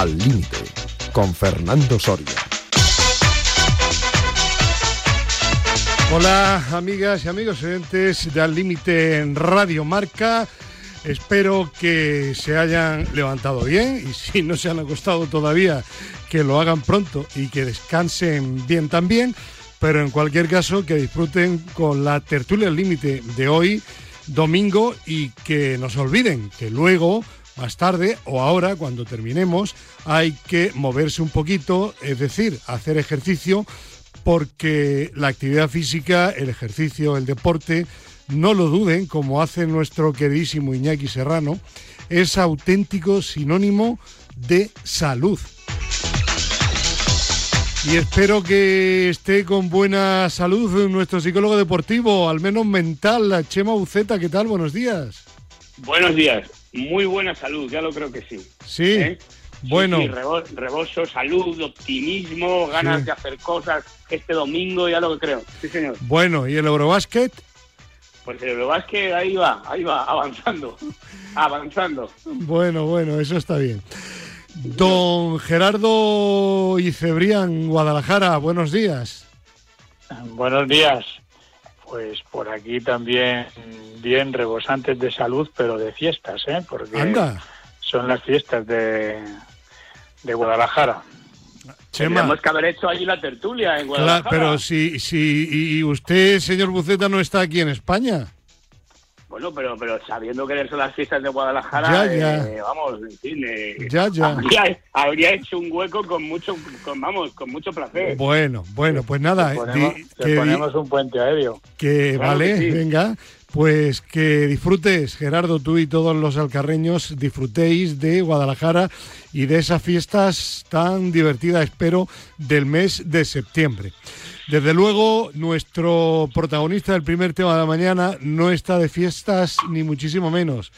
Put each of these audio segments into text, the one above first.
Al Límite, con Fernando Soria. Hola amigas y amigos oyentes de Al Límite en Radio Marca. Espero que se hayan levantado bien y si no se han acostado todavía, que lo hagan pronto y que descansen bien también. Pero en cualquier caso, que disfruten con la tertulia al límite de hoy, domingo, y que no se olviden que luego, más tarde o ahora, cuando terminemos, hay que moverse un poquito, es decir, hacer ejercicio, porque la actividad física, el ejercicio, el deporte, no lo duden, como hace nuestro queridísimo Iñaki Serrano, es auténtico sinónimo de salud. Y espero que esté con buena salud nuestro psicólogo deportivo, al menos mental, Chema Buceta. ¿Qué tal? Buenos días. Buenos días. Muy buena salud, ya lo creo que sí. Sí. ¿Eh? Bueno. rebozo, salud, optimismo, ganas de hacer cosas este domingo, ya lo que creo. Sí, señor. Bueno, ¿y el Eurobásquet? Pues el Eurobásquet ahí va, ahí va, avanzando, avanzando. Bueno, bueno, eso está bien. Don Gerardo Icebrián, Guadalajara, buenos días. Buenos días. Pues por aquí también bien rebosantes de salud, pero de fiestas, ¿eh? Porque son las fiestas de, de Guadalajara. Tenemos que haber hecho allí la tertulia en Guadalajara. Claro, pero si, si y usted, señor Buceta, no está aquí en España. Bueno, pero pero sabiendo que son las fiestas de Guadalajara, eh, vamos, en fin, eh, ya, ya. Habría, hecho un hueco con mucho, con, vamos, con mucho placer. Bueno, bueno, pues nada. Ponemos, que, ponemos un puente aéreo. Que vale, venga. Pues que disfrutes, Gerardo, tú y todos los alcarreños, disfrutéis de Guadalajara y de esas fiestas tan divertidas, espero, del mes de septiembre. Desde luego, nuestro protagonista del primer tema de la mañana no está de fiestas ni muchísimo menos.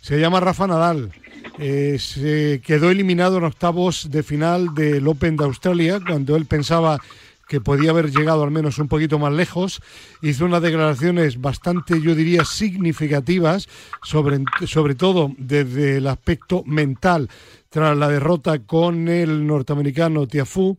Se llama Rafa Nadal. Eh, se quedó eliminado en octavos de final del Open de Australia cuando él pensaba que podía haber llegado al menos un poquito más lejos. Hizo unas declaraciones bastante, yo diría, significativas, sobre, sobre todo desde el aspecto mental, tras la derrota con el norteamericano Tiafoe.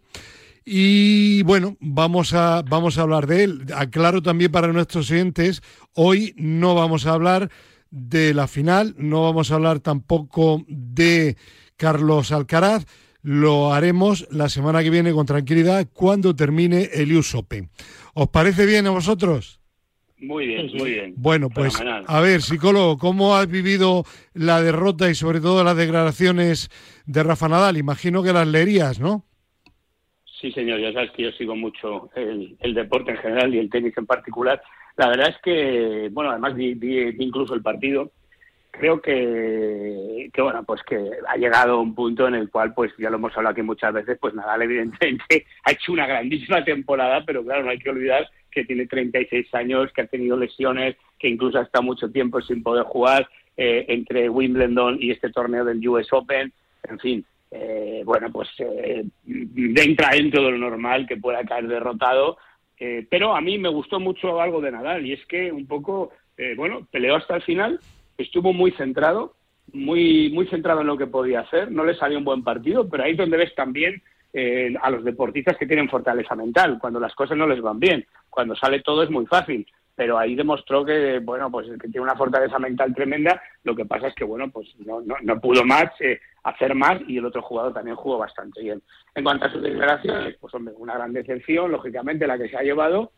Y bueno, vamos a, vamos a hablar de él. Aclaro también para nuestros oyentes, hoy no vamos a hablar de la final, no vamos a hablar tampoco de Carlos Alcaraz, lo haremos la semana que viene con tranquilidad cuando termine el US Open. ¿Os parece bien a vosotros? Muy bien, muy bien. Bueno, pues a ver, psicólogo, ¿cómo has vivido la derrota y sobre todo las declaraciones de Rafa Nadal? Imagino que las leerías, ¿no? Sí, señor, ya sabes que yo sigo mucho el, deporte en general y el tenis en particular. La verdad es que, bueno, además vi, incluso el partido. Creo que, que, bueno, pues que ha llegado un punto en el cual, pues ya lo hemos hablado aquí muchas veces, pues Nadal evidentemente ha hecho una grandísima temporada, pero claro, no hay que olvidar que tiene 36 años, que ha tenido lesiones, que incluso ha estado mucho tiempo sin poder jugar eh, entre Wimbledon y este torneo del US Open. En fin, eh, bueno, pues eh, entra dentro de lo normal que pueda caer derrotado. Eh, pero a mí me gustó mucho algo de Nadal y es que un poco, eh, bueno, peleó hasta el final, estuvo muy centrado, muy, muy centrado en lo que podía hacer, no le salió un buen partido, pero ahí es donde ves también a los deportistas que tienen fortaleza mental, cuando las cosas no les van bien, cuando sale todo es muy fácil pero ahí demostró que, bueno, pues que tiene una fortaleza mental tremenda, lo que pasa es que, bueno, pues no, no, pudo más, eh, hacer más y el otro jugador también jugó bastante bien. En cuanto a sus declaraciones, pues hombre, una gran decepción, lógicamente, la que se ha llevado,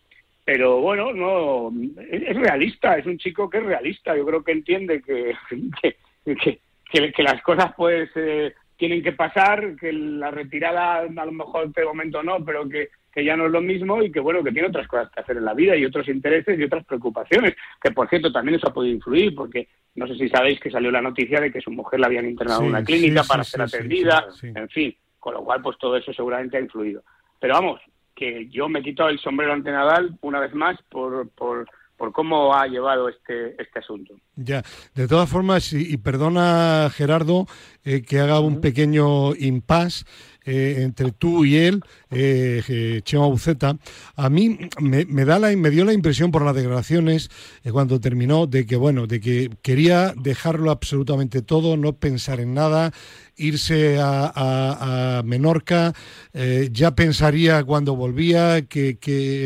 pero bueno, no es, realista, es un chico que es realista, yo creo que entiende que, que, que, las cosas pues eh, tienen que pasar, que la retirada a lo mejor en este momento no, pero que que ya no es lo mismo y que bueno, que tiene otras cosas que hacer en la vida y otros intereses y otras preocupaciones, que por cierto también eso ha podido influir, porque no sé si sabéis que salió la noticia de que su mujer la habían internado en una clínica para ser atendida, en fin, con lo cual pues todo eso seguramente ha influido. Pero vamos, que yo me quito el sombrero ante Nadal una vez más por, por, por cómo ha llevado este, este asunto. Ya, de todas formas, y, perdona Gerardo eh, que haga un pequeño impasse, eh, entre tú y él, eh, Chema Buceta, a mí me, da la, me dio la impresión por las declaraciones eh, cuando terminó de que, bueno, de que quería dejarlo absolutamente todo, no pensar en nada irse a, Menorca, eh, ya pensaría cuando volvía que,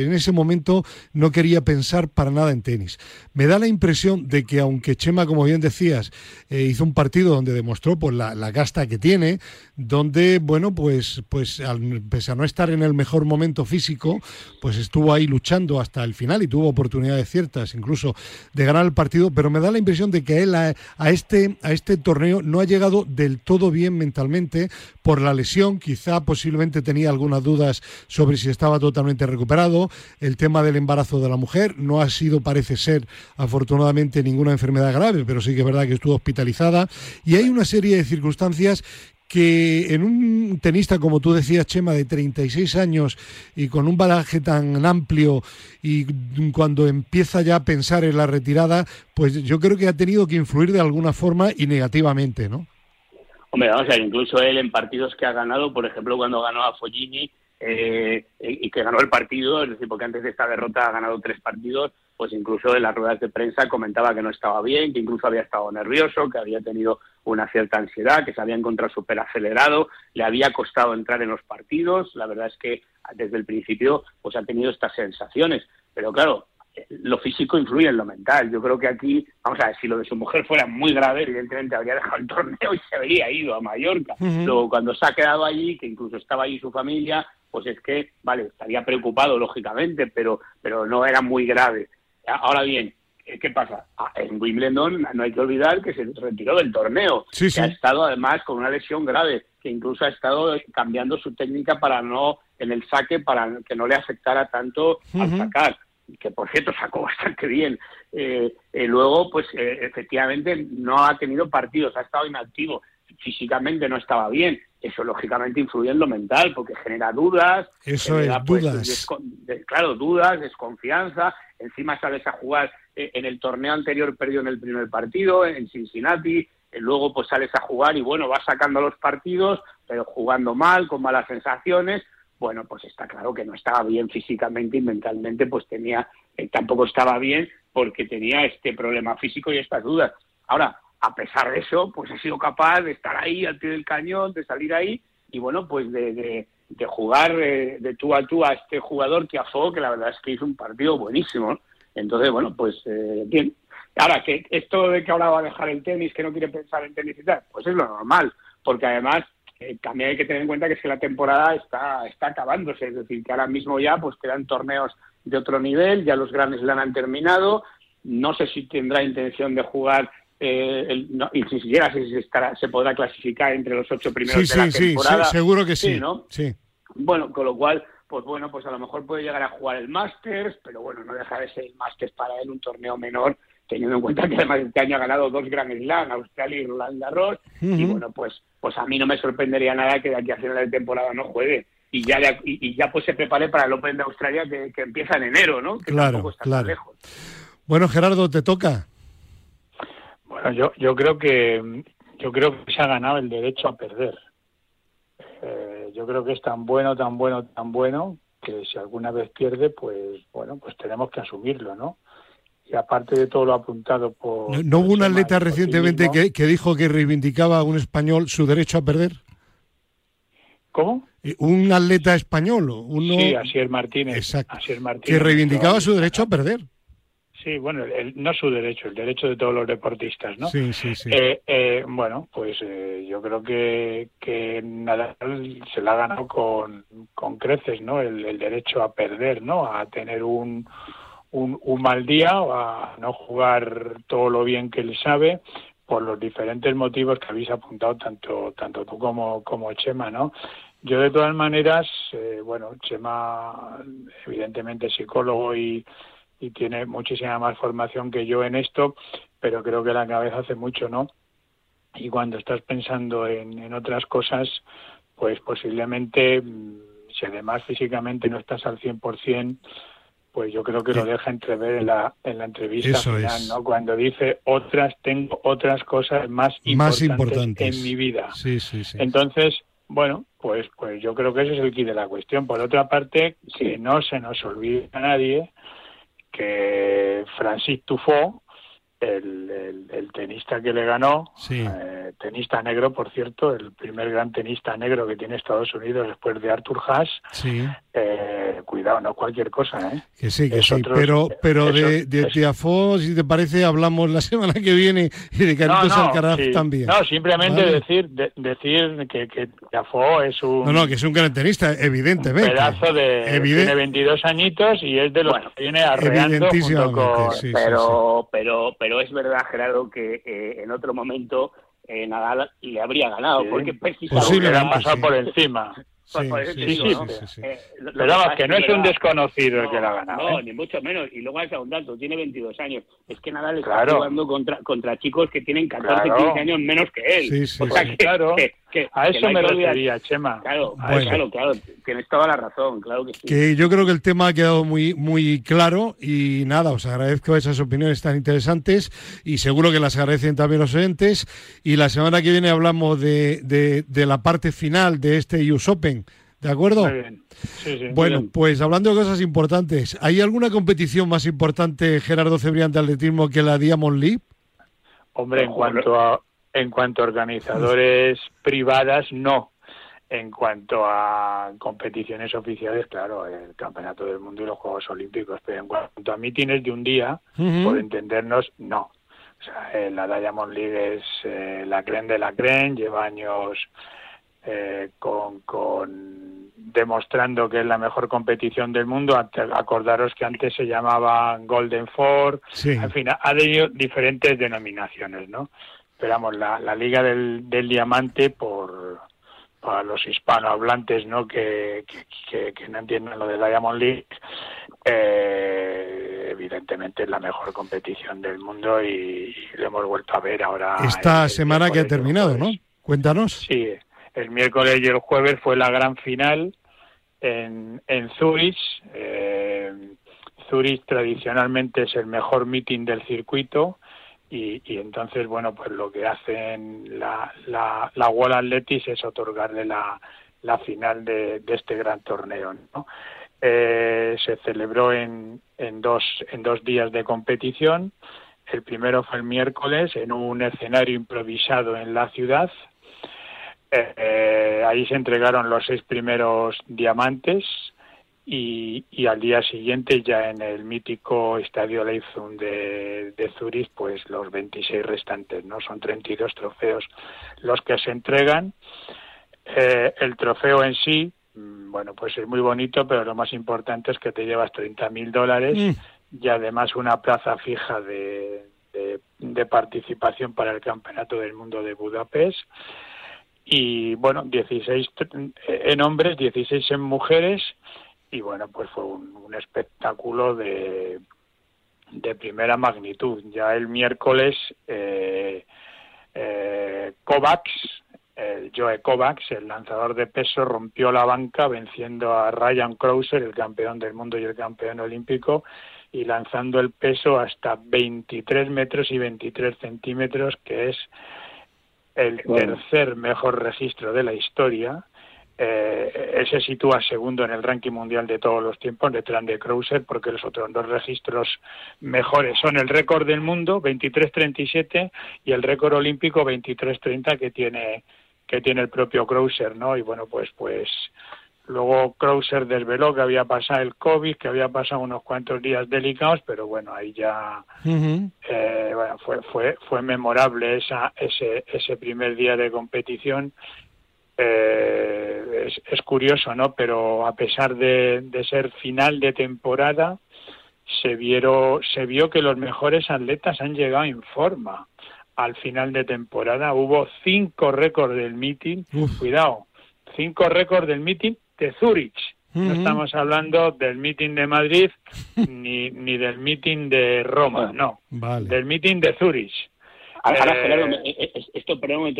en ese momento no quería pensar para nada en tenis. Me da la impresión de que aunque Chema, como bien decías, eh, hizo un partido donde demostró pues, la, la, gasta que tiene, donde, bueno, pues, pues al, pese a no estar en el mejor momento físico, pues estuvo ahí luchando hasta el final y tuvo oportunidades ciertas, incluso de ganar el partido, pero me da la impresión de que él a, este, a este torneo no ha llegado del todo bien mentalmente por la lesión, quizá posiblemente tenía algunas dudas sobre si estaba totalmente recuperado, el tema del embarazo de la mujer, no ha sido, parece ser, afortunadamente ninguna enfermedad grave, pero sí que es verdad que estuvo hospitalizada, y hay una serie de circunstancias que en un tenista, como tú decías, Chema, de 36 años y con un balaje tan amplio y cuando empieza ya a pensar en la retirada, pues yo creo que ha tenido que influir de alguna forma y negativamente, ¿no? Hombre, vamos a ver, incluso él en partidos que ha ganado, por ejemplo, cuando ganó a Foggini eh, y que ganó el partido, es decir, porque antes de esta derrota ha ganado tres partidos, pues incluso en las ruedas de prensa comentaba que no estaba bien, que incluso había estado nervioso, que había tenido una cierta ansiedad, que se había encontrado súper acelerado, le había costado entrar en los partidos, la verdad es que desde el principio pues ha tenido estas sensaciones, pero claro, lo físico influye en lo mental. Yo creo que aquí, vamos a ver, si lo de su mujer fuera muy grave, evidentemente habría dejado el torneo y se habría ido a Mallorca. Luego, cuando se ha quedado allí, que incluso estaba allí su familia, pues es que, vale, estaría preocupado, lógicamente, pero, pero no era muy grave. Ahora bien, ¿qué pasa? Ah, en Wimbledon no hay que olvidar que se retiró del torneo, que ha estado además con una lesión grave, que incluso ha estado cambiando su técnica para no, en el saque, para que no le afectara tanto al sacar que por cierto sacó bastante bien. Eh, eh, luego, pues eh, efectivamente no ha tenido partidos, ha estado inactivo, físicamente no estaba bien. Eso lógicamente influye en lo mental porque genera dudas. Eso es, pues, dudas. claro, dudas, desconfianza encima sales a jugar en el torneo anterior perdió en el primer partido, en Cincinnati, luego pues sales a jugar y bueno, vas sacando los partidos, pero jugando mal, con malas sensaciones, bueno, pues está claro que no estaba bien físicamente y mentalmente, pues tenía, eh, tampoco estaba bien porque tenía este problema físico y estas dudas. Ahora, a pesar de eso, pues ha sido capaz de estar ahí al pie del cañón, de salir ahí y bueno, pues de, de jugar eh, de tú a tú a este jugador que que la verdad es que hizo un partido buenísimo. Entonces, bueno, pues eh, bien. Ahora, que esto de que ahora va a dejar el tenis, que no quiere pensar en tenis y tal, pues es lo normal, porque además eh, también hay que tener en cuenta que es que la temporada está, está acabándose, es decir, que ahora mismo ya pues quedan torneos de otro nivel, ya los grandes la han terminado, no sé si tendrá intención de jugar eh, no, y si siquiera se, estará, se podrá clasificar entre los ocho primeros de la temporada. Sí, seguro que sí, ¿no? Sí. Bueno, con lo cual, pues bueno, pues a lo mejor puede llegar a jugar el Masters, pero bueno, no deja de ser el Masters para él un torneo menor, teniendo en cuenta que además este año ha ganado dos Grand Slam, Australia y Roland Garros, y bueno, pues, pues a mí no me sorprendería nada que de aquí a final de temporada no juegue. Y ya, y, ya pues se prepare para el Open de Australia que, empieza en enero, ¿no? Que claro, está claro. lejos. Bueno, Gerardo, te toca. Bueno, yo, yo creo que yo creo que se ha ganado el derecho a perder. Eh, yo creo que es tan bueno, tan bueno, tan bueno que si alguna vez pierde, pues bueno, pues tenemos que asumirlo, ¿no? Y aparte de todo lo apuntado por... ¿No, hubo un atleta recientemente que, dijo que reivindicaba a un español su derecho a perder? ¿Cómo? Eh, un atleta español, uno... Sí, Asier Martínez. Exacto. que reivindicaba su derecho a perder. Sí, bueno, el, no su derecho, el derecho de todos los deportistas, ¿no? Sí, sí, sí. Eh, eh, bueno, pues eh, yo creo que, que Nadal se la ha ganado con, con creces, ¿no? El, derecho a perder, ¿no? A tener un, un, un mal día, a no jugar todo lo bien que él sabe, por los diferentes motivos que habéis apuntado tanto tanto tú como como Chema, ¿no? Yo de todas maneras, bueno, Chema evidentemente psicólogo y y tiene muchísima más formación que yo en esto, pero creo que la cabeza hace mucho, ¿no? Y cuando estás pensando en, otras cosas, pues posiblemente, mm, si además físicamente no estás al 100%, pues yo creo que lo deja entrever en la, en la entrevista final, ¿no? Cuando dice otras, tengo otras cosas más, importantes, en mi vida. Sí, sí, sí. Entonces, bueno, pues, pues yo creo que ese es el key de la cuestión. Por otra parte, que no se nos olvide a nadie que Francis Tufo el, el, tenista que le ganó, eh, tenista negro, por cierto, el primer gran tenista negro que tiene Estados Unidos después de Arthur Haas. Sí. Eh, cuidado, no cualquier cosa, ¿eh? Que sí, que sí, pero, pero de, de Tiafó, si te parece, hablamos la semana que viene y de Carlitos no, Alcaraz también. No, simplemente decir decir que, que Tiafó es un... No, no, que es un gran tenista, evidentemente. Un pedazo de... Tiene 22 añitos y es de los que viene arreando junto con... pero, pero, pero es verdad, Gerardo, que eh, en otro momento eh, Nadal le habría ganado, porque precisamente... le han pasado por encima. Sí, sí, sí, Pero vamos, que no es un desconocido el que la ha ganado. No, ¿eh? ni mucho menos. Y luego hace un dato, tiene 22 años. Es que Nadal está jugando contra, contra chicos que tienen 14, 15 años menos que él. o sea, que, claro. A eso me refería, Chema. Claro, claro, claro, tienes toda la razón, claro que sí. Que yo creo que el tema ha quedado muy, muy claro y nada, os agradezco esas opiniones tan interesantes y seguro que las agradecen también los oyentes. Y la semana que viene hablamos de, de, de la parte final de este US Open ¿De acuerdo? Muy bien. Sí, sí, bueno, pues hablando de cosas importantes, ¿hay alguna competición más importante, Gerardo Cebrián, de atletismo que la Diamond League? Hombre, en cuanto a, en cuanto a organizadores privadas, no. En cuanto a competiciones oficiales, claro, el Campeonato del Mundo y los Juegos Olímpicos, pero en cuanto a mítines de un día, por entendernos, no. O sea, eh, la Diamond League es eh, la creen de la creen, lleva años eh, con, con, demostrando que es la mejor competición del mundo. Acordaros que antes se llamaba Golden Four, en fin, ha tenido diferentes denominaciones, ¿no? Pero la, la Liga del, del Diamante, por para los hispanohablantes ¿no? Que, que, no entienden lo de la Diamond League, eh, evidentemente es la mejor competición del mundo y, lo hemos vuelto a ver ahora. Esta semana que ha terminado, ¿no? Cuéntanos. Sí, el miércoles y el jueves fue la gran final en, en Zurich. Eh, Zurich tradicionalmente es el mejor meeting del circuito y, y, entonces, bueno, pues lo que hacen la, la, la World Athletics es otorgarle la, la final de, este gran torneo. ¿no? Eh, se celebró en, en, dos, en dos días de competición. El primero fue el miércoles en un escenario improvisado en la ciudad, eh, ahí se entregaron los seis primeros diamantes y, al día siguiente ya en el mítico Estadio Leifzun de, de Zurich pues los 26 restantes, ¿no? Son 32 trofeos los que se entregan. Eh, el trofeo en sí, mm, bueno, pues es muy bonito, pero lo más importante es que te llevas 30 mil dólares mm. y además una plaza fija de, de participación para el Campeonato del Mundo de Budapest y bueno, 16 en hombres, 16 en mujeres y bueno, pues fue un, espectáculo de, de primera magnitud. Ya el miércoles eh, eh, Kovacs, el Joe Kovacs, el lanzador de peso, rompió la banca venciendo a Ryan Krauser, el campeón del mundo y el campeón olímpico, y lanzando el peso hasta 23 metros y 23 centímetros, que es el tercer mejor registro de la historia. Eh, se sitúa segundo en el ranking mundial de todos los tiempos, detrás de Krauser, porque los otros dos registros mejores son el récord del mundo, 23.37, y el récord olímpico, 23.30, que tiene, que tiene el propio Krauser, ¿no? Y bueno, pues, pues Luego Krauser desveló que había pasado el COVID, que había pasado unos cuantos días delicados, pero bueno, ahí ya eh, bueno, fue, fue, fue memorable esa, ese, ese primer día de competición. Eh, es, es, curioso, ¿no? Pero a pesar de, de ser final de temporada, se, vieron, se vio que los mejores atletas han llegado en forma. Al final de temporada hubo cinco récords del meeting. Cuidado, cinco récords del meeting de Zurich. No estamos hablando del meeting de Madrid ni, ni del meeting de Roma, no. Del meeting de Zurich. Ahora, eh, Gerardo, eh, eh, esto,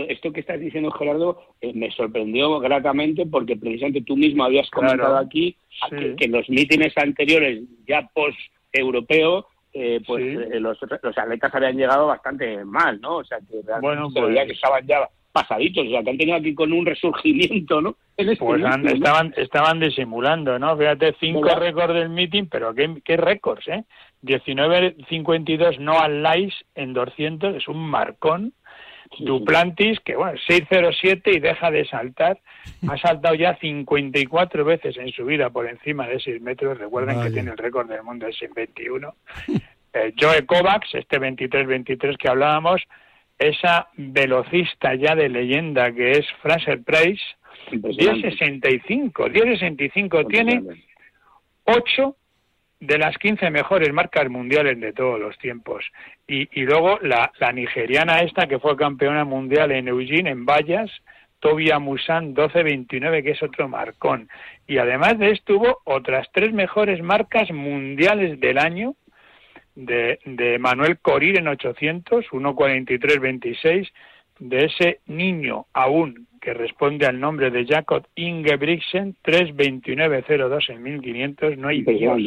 esto que estás diciendo, Gerardo, me sorprendió gratamente porque precisamente tú mismo habías comentado aquí que, los mítines anteriores, ya post-europeo, pues los, los, atletas habían llegado bastante mal, ¿no? O sea, que bueno, pues, que estaban ya pasaditos, o sea, que han tenido aquí con un resurgimiento, ¿no? Este pues estaban, estaban disimulando, ¿no? Fíjate, cinco récords del meeting, pero qué, qué récords, ¿eh? 19.52 no al en 200, es un marcón. Duplantis, que bueno, 607 y deja de saltar. Ha saltado ya 54 veces en su vida por encima de 6 metros. Recuerden que tiene el récord del mundo de 621. eh, Joe Kovacs, este 23-23 que hablábamos, esa velocista ya de leyenda que es Fraser Price, 10.65, 10.65 tiene 8 de las 15 mejores marcas mundiales de todos los tiempos. Y, y luego la, la, nigeriana esta que fue campeona mundial en Eugene, en vallas, Tobia Musan 12.29, que es otro marcón. Y además de esto hubo otras tres mejores marcas mundiales del año, de, de Manuel Corir en 800, 1.43.26, de ese niño aún que responde al nombre de Jacob Ingebrigtsen, 3.29.02 en 1500, no hay Dios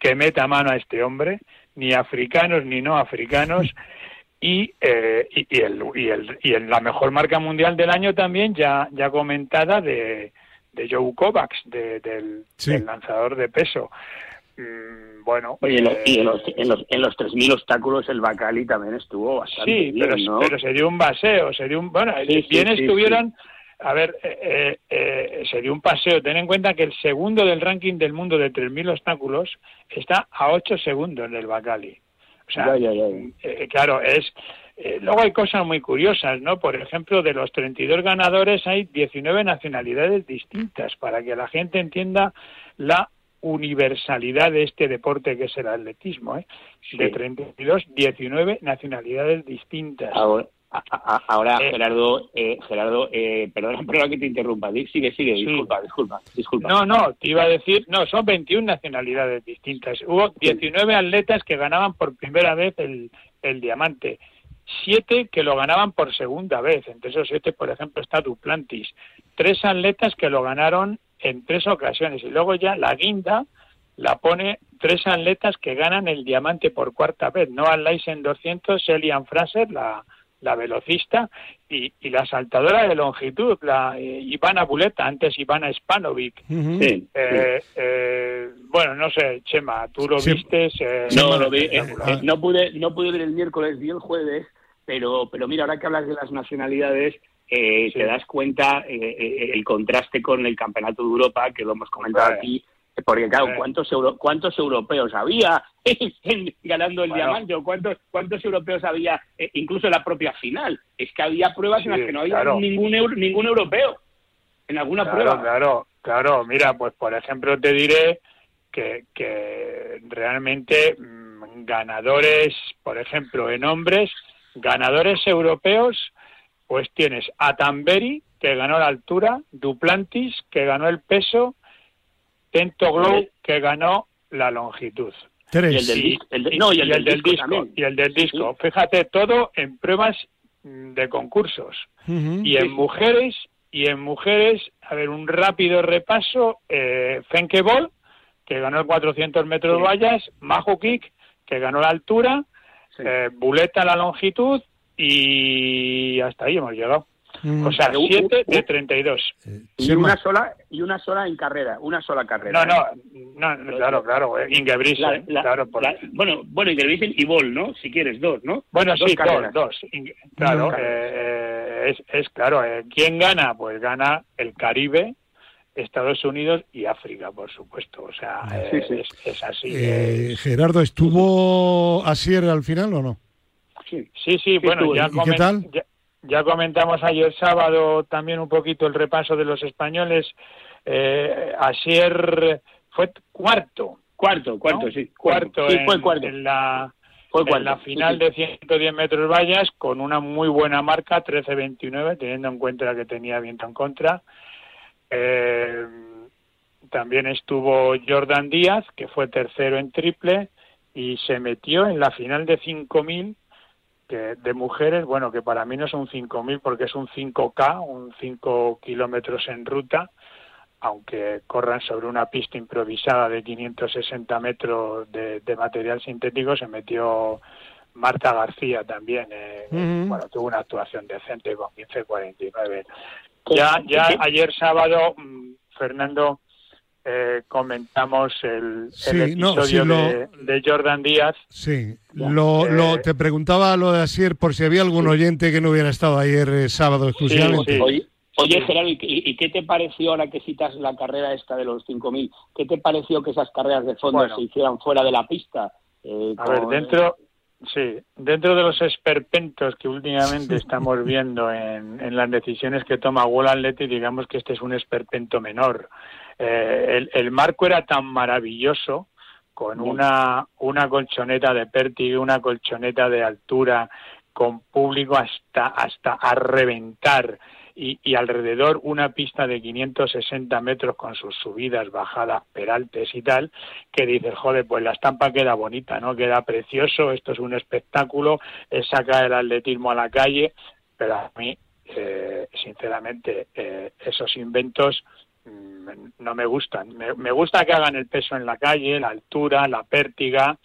que meta mano a este hombre, ni africanos ni no africanos, y, eh, y, el, y, el, y la mejor marca mundial del año también, ya, ya comentada, de, de Joe Kovacs, de, del, lanzador de peso. Mm, bueno, Oye, y en los, en los, en los 3.000 obstáculos el Bacali también estuvo bastante sí, bien, pero, ¿no? pero se dio un baseo, se dio un... Bueno, bien estuvieron a ver, eh, eh, sería un paseo. Ten en cuenta que el segundo del ranking del mundo de 3.000 obstáculos está a 8 segundos del Bacali. O sea, eh, claro, es... Eh, luego hay cosas muy curiosas, ¿no? Por ejemplo, de los 32 ganadores hay 19 nacionalidades distintas para que la gente entienda la universalidad de este deporte que es el atletismo, ¿eh? De 32, 19 nacionalidades distintas. Ahora, eh, Gerardo, eh, Gerardo, eh, perdona, perdona que te interrumpa. Sigue, sigue, disculpa, disculpa, disculpa. No, no, te iba a decir, no, son 21 nacionalidades distintas. Hubo 19 atletas que ganaban por primera vez el, el diamante, siete que lo ganaban por segunda vez. Entre esos siete, por ejemplo, está Duplantis. Tres atletas que lo ganaron en tres ocasiones. Y luego ya la guinda la pone tres atletas que ganan el diamante por cuarta vez. Noah Lysen 200, Elian Fraser, la la velocista, y, y, la saltadora de longitud, la eh, Ivana Buleta, antes Ivana Spanovic. sí, eh, eh, bueno, no sé, Chema, tú lo viste. no, lo vi, no, pude, no pude ver el miércoles, vi el jueves, pero, pero mira, ahora que hablas de las nacionalidades, te das cuenta el contraste con el Campeonato de Europa, que lo hemos comentado aquí, porque claro, ¿cuántos, ¿cuántos europeos había ganando el diamante? ¿O cuántos, cuántos europeos había eh, incluso en la propia final? Es que había pruebas en las que no había ningún, ningún europeo. En alguna claro, prueba. Claro, claro. Mira, pues por ejemplo te diré que, que realmente mm, ganadores, por ejemplo, en hombres, ganadores europeos, pues tienes a Tamberi, que ganó la altura, Duplantis, que ganó el peso, Tento Glow, que ganó la longitud. Y el del, no, y el, del, disco. Y el del disco. Fíjate, todo en pruebas mm, de concursos. Y en mujeres, y en mujeres, a ver, un rápido repaso, eh, Fenke Ball, que ganó el 400 metros vallas, Majo Kik, que ganó la altura, eh, Buleta la longitud, y hasta ahí hemos llegado. Mm. O sea, 7 de 32. Y una sola y una sola en carrera, una sola carrera. No, no, no claro, claro, eh, Ingebrigtsen, claro. bueno, bueno, Ingebrigtsen y Bol, ¿no? Si quieres dos, ¿no? Bueno, sí, dos, dos. Claro, eh, es, es claro, eh, ¿quién gana? Pues gana el Caribe, Estados Unidos y África, por supuesto. O sea, Es, es, así. Gerardo, ¿estuvo Asier al final o no? Sí, sí, sí bueno, ya, ¿Y qué tal? Ya comentamos ayer sábado también un poquito el repaso de los españoles. Eh, Asier fue cuarto. Cuarto, cuarto, sí. Cuarto, sí, en, fue cuarto. en la, en la final de 110 metros vallas con una muy buena marca, 13.29, teniendo en cuenta que tenía viento en contra. Eh, también estuvo Jordan Díaz, que fue tercero en triple, y se metió en la final de 5.000 de mujeres, bueno, que para mí no es un 5.000 porque es un 5K, un 5 kilómetros en ruta, aunque corran sobre una pista improvisada de 560 metros de, material sintético, se metió Marta García también, eh, bueno, tuvo una actuación decente con 15.49. Ya, ya ayer sábado, mm, Fernando, eh, comentamos el, episodio de, Jordan Díaz. Sí, lo, lo, te preguntaba lo de Asier por si había algún oyente que no hubiera estado ayer sábado exclusivamente. Oye, Gerardo, ¿y, qué te pareció ahora que citas la carrera esta de los 5.000? ¿Qué te pareció que esas carreras de fondo se hicieran fuera de la pista? Eh, a ver, dentro, sí, dentro de los esperpentos que últimamente estamos viendo en, las decisiones que toma Wall digamos que este es un esperpento menor. Eh, el, marco era tan maravilloso con una, una colchoneta de pértigo, una colchoneta de altura, con público hasta, hasta a reventar y, alrededor una pista de 560 metros con sus subidas, bajadas, peraltes y tal, que dices, joder, pues la estampa queda bonita, ¿no? Queda precioso, esto es un espectáculo, es sacar el atletismo a la calle, pero a mí, eh, sinceramente, eh, esos inventos no me gustan. Me, gusta que hagan el peso en la calle, la altura, la pértiga.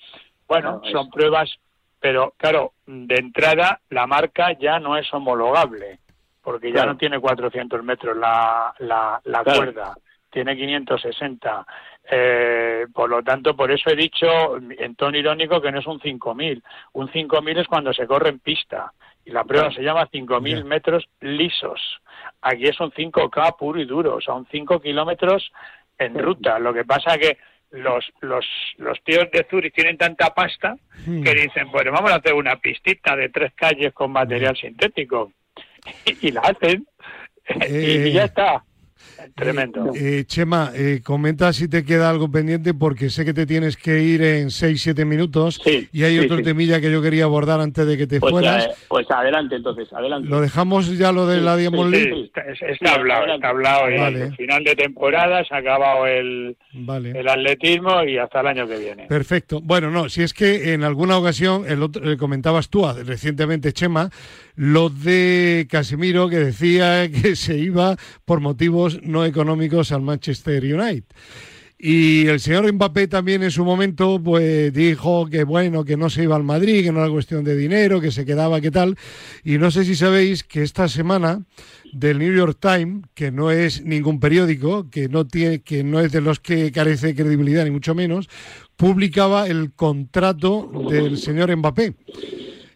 Bueno, son pruebas, pero claro, de entrada la marca ya no es homologable porque ya no tiene 400 metros la, la, la cuerda, tiene 560. Eh, por lo tanto, por eso he dicho en tono irónico que no es un 5000. Un 5000 es cuando se corre en pista y la prueba se llama 5000 metros lisos. Aquí es un 5K puro y duro, son 5 kilómetros en ruta. Lo que pasa que los, los, los tíos de Zurich tienen tanta pasta que dicen, bueno, vamos a hacer una pistita de tres calles con material sintético y la hacen. Y ya eh, está. Tremendo. Eh, Chema, eh, comenta si te queda algo pendiente porque sé que te tienes que ir en 6-7 minutos y hay otro temilla que yo quería abordar antes de que te pues fueras. pues adelante entonces, adelante. Lo dejamos ya lo de la Diamond League. Está, hablado, está hablado. final de temporada se ha acabado el, el atletismo y hasta el año que viene. Perfecto. Bueno, no, si es que en alguna ocasión, el otro, eh, comentabas tú recientemente, Chema, lo de Casimiro que decía que se iba por motivos no económicos al Manchester United. Y el señor Mbappé también en su momento pues dijo que bueno, que no se iba al Madrid, que no era cuestión de dinero, que se quedaba, que tal. Y no sé si sabéis que esta semana del New York Times, que no es ningún periódico, que no tiene que no es de los que carece de credibilidad ni mucho menos, publicaba el contrato del señor Mbappé.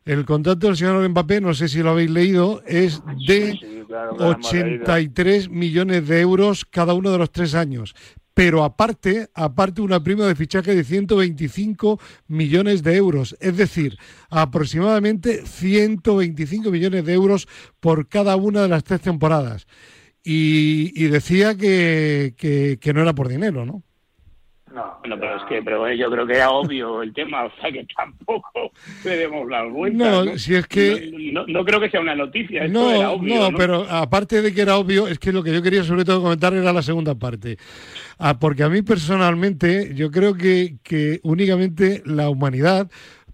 El contrato del señor Mbappé, no sé si lo habéis leído, es de 83 millones de euros cada uno de los tres años. Pero aparte, aparte una prima de fichaje de 125 millones de euros. Es decir, aproximadamente 125 millones de euros por cada una de las tres temporadas. Y, decía que, que no era por dinero, ¿no? No, pero es que pero yo creo que era obvio el tema, o sea que tampoco debemos dar vuelta. No, si es que... No, creo que sea una noticia, no, era obvio, no, pero aparte de que era obvio, es que lo que yo quería sobre todo comentar era la segunda parte. Ah, porque a mí personalmente, yo creo que, que únicamente la humanidad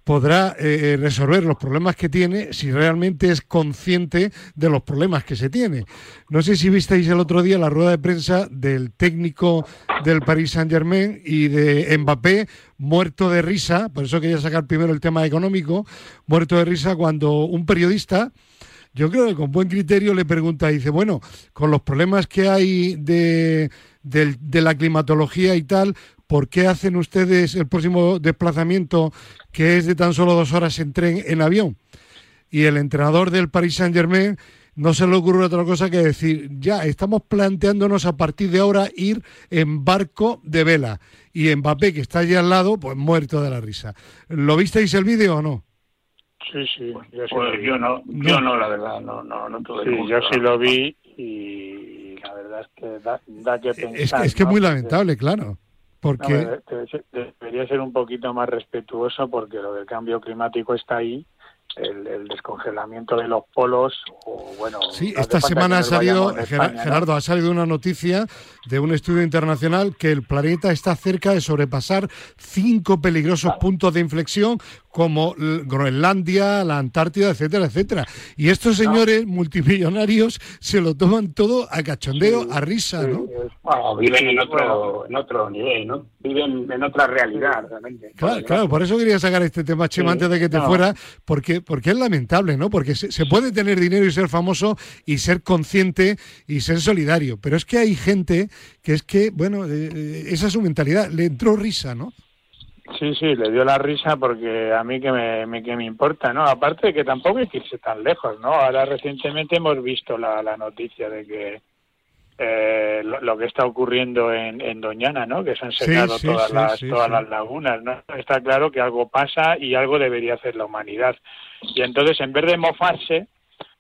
podrá eh, eh, resolver los problemas que tiene si realmente es consciente de los problemas que se tiene. No sé si visteis el otro día la rueda de prensa del técnico del Paris Saint Germain y de Mbappé muerto de risa, por eso quería sacar primero el tema económico, muerto de risa cuando un periodista yo creo que con buen criterio le pregunta, dice, bueno, con los problemas que hay de, de, la climatología y tal, ¿por qué hacen ustedes el próximo desplazamiento que es de tan solo dos horas en tren en avión? Y el entrenador del Paris Saint Germain no se le ocurre otra cosa que decir, ya estamos planteándonos a partir de ahora ir en barco de vela. Y Mbappé, que está allí al lado, pues muerto de la risa. ¿Lo visteis el vídeo o no? Sí, sí. Yo, pues yo no, yo no, la verdad, no, no, no tuve sí, Yo sí lo vi y la verdad es que da, da que pensar. Es que es que muy lamentable, claro. Porque... debería ser un poquito más respetuoso porque lo del cambio climático está ahí el, descongelamiento de los polos o bueno sí esta semana ha salido Gerardo ha salido una noticia de un estudio internacional que el planeta está cerca de sobrepasar cinco peligrosos puntos de inflexión como Groenlandia, la Antártida, etcétera, etcétera. Y estos señores multimillonarios se lo toman todo a cachondeo, a risa, ¿no? viven en otro, en otro nivel, ¿no? Viven en otra realidad, realmente. Claro, claro, por eso quería sacar este tema, Chema, antes de que te fuera, porque, porque es lamentable, ¿no? Porque se, puede tener dinero y ser famoso y ser consciente y ser solidario, pero es que hay gente que es que, bueno, eh, eh, esa es su mentalidad, le entró risa, ¿no? Sí, sí, le dio la risa porque a mí que me, que me importa, ¿no? Aparte de que tampoco hay que irse tan lejos, ¿no? Ahora recientemente hemos visto la, la noticia de que eh, lo, que está ocurriendo en, en, Doñana, ¿no? Que se han secado todas, las, todas las lagunas, ¿no? Está claro que algo pasa y algo debería hacer la humanidad. Y entonces, en vez de mofarse,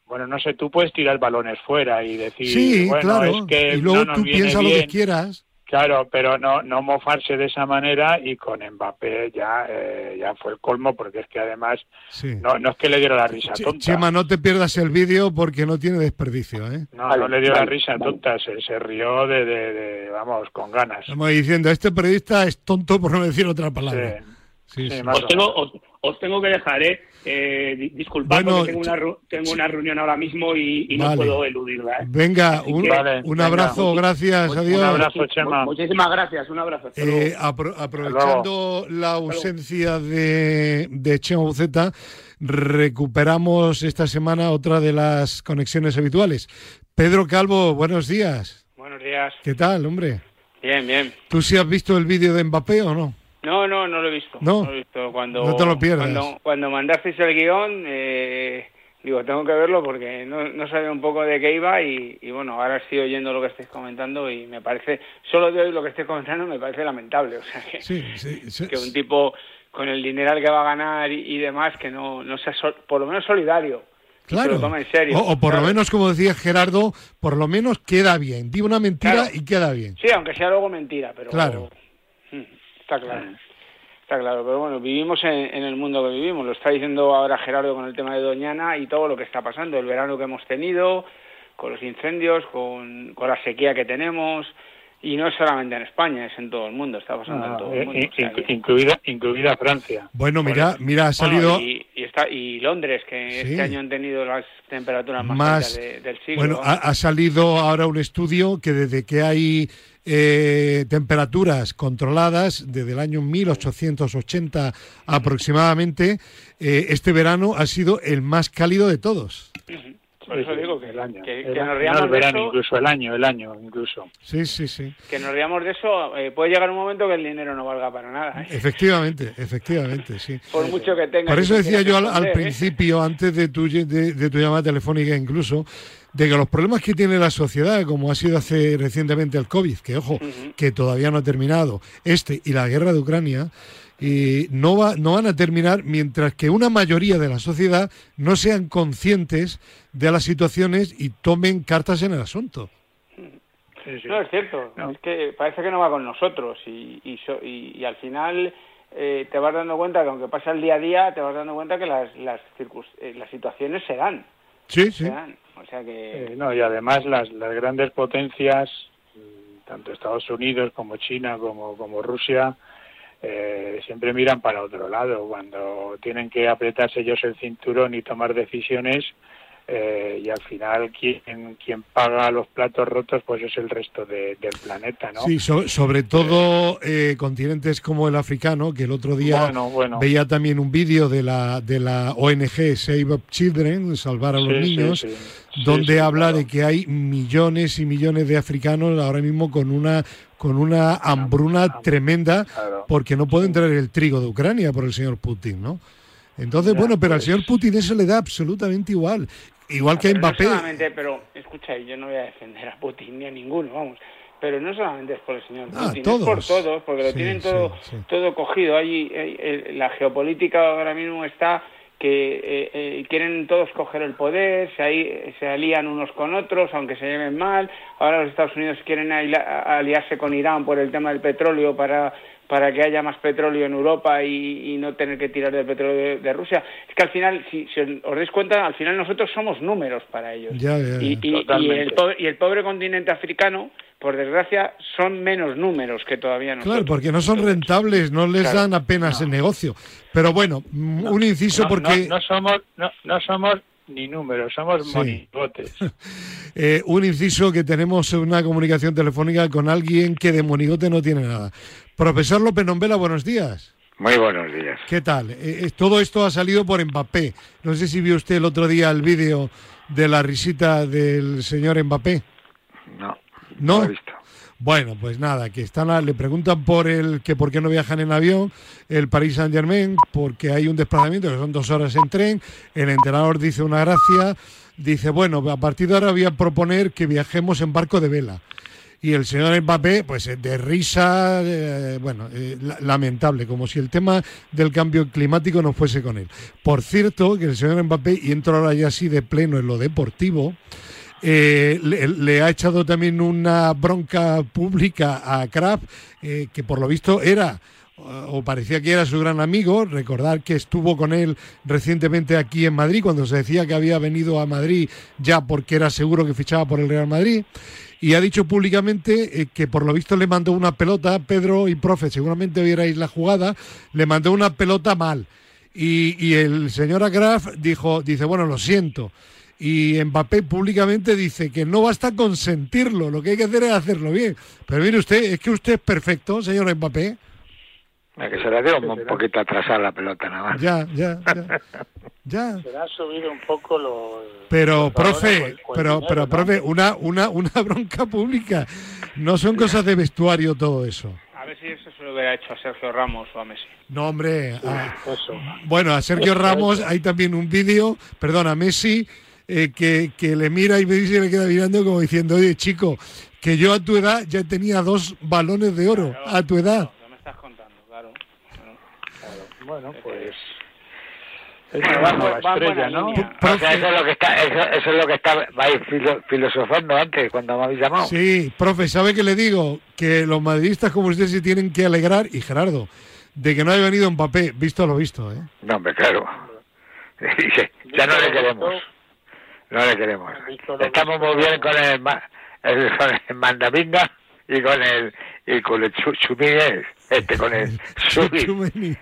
bueno, no sé, tú puedes tirar balones fuera y decir, bueno, es que y luego tú piensas lo que quieras. Claro, pero no no mofarse de esa manera y con Mbappé ya eh, ya fue el colmo porque es que además no, no es que le diera la risa tonta. Chema, no te pierdas el vídeo porque no tiene desperdicio, ¿eh? No, no le dio la risa tonta, se, se rió de, de, vamos, con ganas. Estamos diciendo, este periodista es tonto por no decir otra palabra. Sí. Sí, os, tengo, os, tengo que dejar, ¿eh? Eh disculpad porque tengo, una, tengo una reunión ahora mismo y, no puedo eludirla. ¿eh? Venga, un, un abrazo, gracias, adiós. Un abrazo, Chema. Muchísimas gracias, un abrazo. Eh, aprovechando la ausencia de, de Chema Buceta, recuperamos esta semana otra de las conexiones habituales. Pedro Calvo, buenos días. Buenos días. ¿Qué tal, hombre? Bien, bien. ¿Tú sí has visto el vídeo de Mbappé o no? No, no, no lo he visto. No, lo he visto. Cuando, no te lo pierdas. Cuando, cuando mandasteis el guion, eh, digo, tengo que verlo porque no, no sabía un poco de qué iba y, bueno, ahora estoy oyendo lo que estáis comentando y me parece, solo de hoy lo que estáis comentando me parece lamentable. O sea, que, que un tipo con el dinero que va a ganar y, demás, que no, no sea por lo menos solidario. Claro. en serio, o, por lo menos, como decía Gerardo, por lo menos queda bien. Di una mentira y queda bien. Sí, aunque sea luego mentira, pero... Claro. Está claro. Está claro, pero bueno, vivimos en, el mundo que vivimos. Lo está diciendo ahora Gerardo con el tema de Doñana y todo lo que está pasando, el verano que hemos tenido, con los incendios, con, con la sequía que tenemos. Y no es solamente en España, es en todo el mundo, está pasando en ah, todo el eh, mundo. incluida, incluida Francia. Bueno, mira, mira, ha salido... y, está, y Londres, que este año han tenido las temperaturas más, altas del siglo. Bueno, ha, salido ahora un estudio que desde que hay eh, temperaturas controladas desde el año 1880 aproximadamente, eh, este verano ha sido el más cálido de todos. Por eso digo que, el año. Que, el, nos riamos de eso, incluso el año, el año, incluso. Sí, sí, sí. Que nos riamos de eso, eh, puede llegar un momento que el dinero no valga para nada. ¿eh? Efectivamente, efectivamente, sí. Por mucho que tenga. Por eso decía yo al, ¿eh? principio, antes de tu, de, tu llamada telefónica incluso, de que los problemas que tiene la sociedad, como ha sido hace recientemente el COVID, que ojo, que todavía no ha terminado, este y la guerra de Ucrania, y no, va, no van a terminar mientras que una mayoría de la sociedad no sean conscientes de las situaciones y tomen cartas en el asunto. No, es cierto. Es que parece que no va con nosotros y, y, al final eh, te vas dando cuenta que aunque pasa el día a día, te vas dando cuenta que las, las, eh, las situaciones se dan. Sí, sí. O sea que... no, y además las, las grandes potencias, tanto Estados Unidos como China como, como Rusia, eh, siempre miran para otro lado. Cuando tienen que apretarse ellos el cinturón y tomar decisiones, eh, y al final quien, quien paga los platos rotos pues es el resto del planeta, ¿no? Sí, sobre todo eh, continentes como el africano, que el otro día veía también un vídeo de la, de la ONG Save Children, Salvar a los Niños, donde habla de que hay millones y millones de africanos ahora mismo con una con una hambruna tremenda porque no puede entrar el trigo de Ucrania por el señor Putin, ¿no? Entonces, bueno, pero al pues señor Putin eso le da absolutamente igual. Igual que Mbappé. No solamente, pero escucha, yo no voy a defender a Putin ni a ninguno, vamos. Pero no solamente es por el señor ah, Putin, es por todos, porque lo tienen todo, todo cogido. Allí, la geopolítica ahora mismo está que eh, eh, quieren todos coger el poder, se, ahí, se alían unos con otros, aunque se lleven mal. Ahora los Estados Unidos quieren aliarse con Irán por el tema del petróleo para para que haya más petróleo en Europa y, no tener que tirar del petróleo de, Rusia. Es que al final, si, os dais cuenta, al final nosotros somos números para ellos. y, el pobre, y el pobre continente africano, por desgracia, son menos números que todavía nosotros. Claro, porque no son rentables, no les dan apenas el negocio. Pero bueno, un inciso porque... No, somos, no, somos ni números, somos monigotes. Eh, un inciso que tenemos una comunicación telefónica con alguien que de monigote no tiene nada. Profesor López Nombela, buenos días. Muy buenos días. ¿Qué tal? Eh, eh, todo esto ha salido por Mbappé. No sé si vio usted el otro día el vídeo de la risita del señor Mbappé. No. ¿No? lo he visto. Bueno, pues nada, que están le preguntan por el que por qué no viajan en avión el Paris Saint Germain, porque hay un desplazamiento que son dos horas en tren. El entrenador dice una gracia, dice bueno, a partir de ahora voy a proponer que viajemos en barco de vela. Y el señor Mbappé, pues eh, de risa, eh, bueno, eh, lamentable, como si el tema del cambio climático no fuese con él. Por cierto, que el señor Mbappé, y entro ahora ya así de pleno en lo deportivo, eh, le, ha echado también una bronca pública a Kraft, eh, que por lo visto era o parecía que era su gran amigo, recordar que estuvo con él recientemente aquí en Madrid, cuando se decía que había venido a Madrid ya porque era seguro que fichaba por el Real Madrid, y ha dicho públicamente eh, que por lo visto le mandó una pelota, Pedro y profe, seguramente vierais la jugada, le mandó una pelota mal. Y, y el señor Agraf dijo, dice, bueno, lo siento y Mbappé públicamente dice que no basta consentirlo, lo que hay que hacer es hacerlo bien. Pero mire usted, es que usted es perfecto, señor Mbappé. que se le dio un poquito atrasada la pelota nada más. Ya, ya, ya. ya. Se le ha subido un poco los... Pero, profe, pero, pero, profe, una, una, una bronca pública. No son cosas de vestuario todo eso. A ver si eso se lo hubiera hecho a Sergio Ramos o a Messi. No, hombre. bueno, a Sergio Ramos hay también un vídeo, perdón, a Messi eh, que, que, le mira y me dice le queda mirando como diciendo, oye chico, que yo a tu edad ya tenía dos balones de oro, a tu edad. me estás contando, claro. Bueno, pues... Es la estrella, ¿no? eso es lo que está, eso, es lo que está filosofando antes cuando me habéis llamado. Sí, profe, ¿sabe qué le digo? Que los madridistas como usted se tienen que alegrar, y Gerardo, de que no haya venido un papel, visto lo visto, ¿eh? No, hombre, claro. ya no le queremos. No le queremos. Estamos muy bien con el, el, con el mandavinga y con el y con el este con el subi.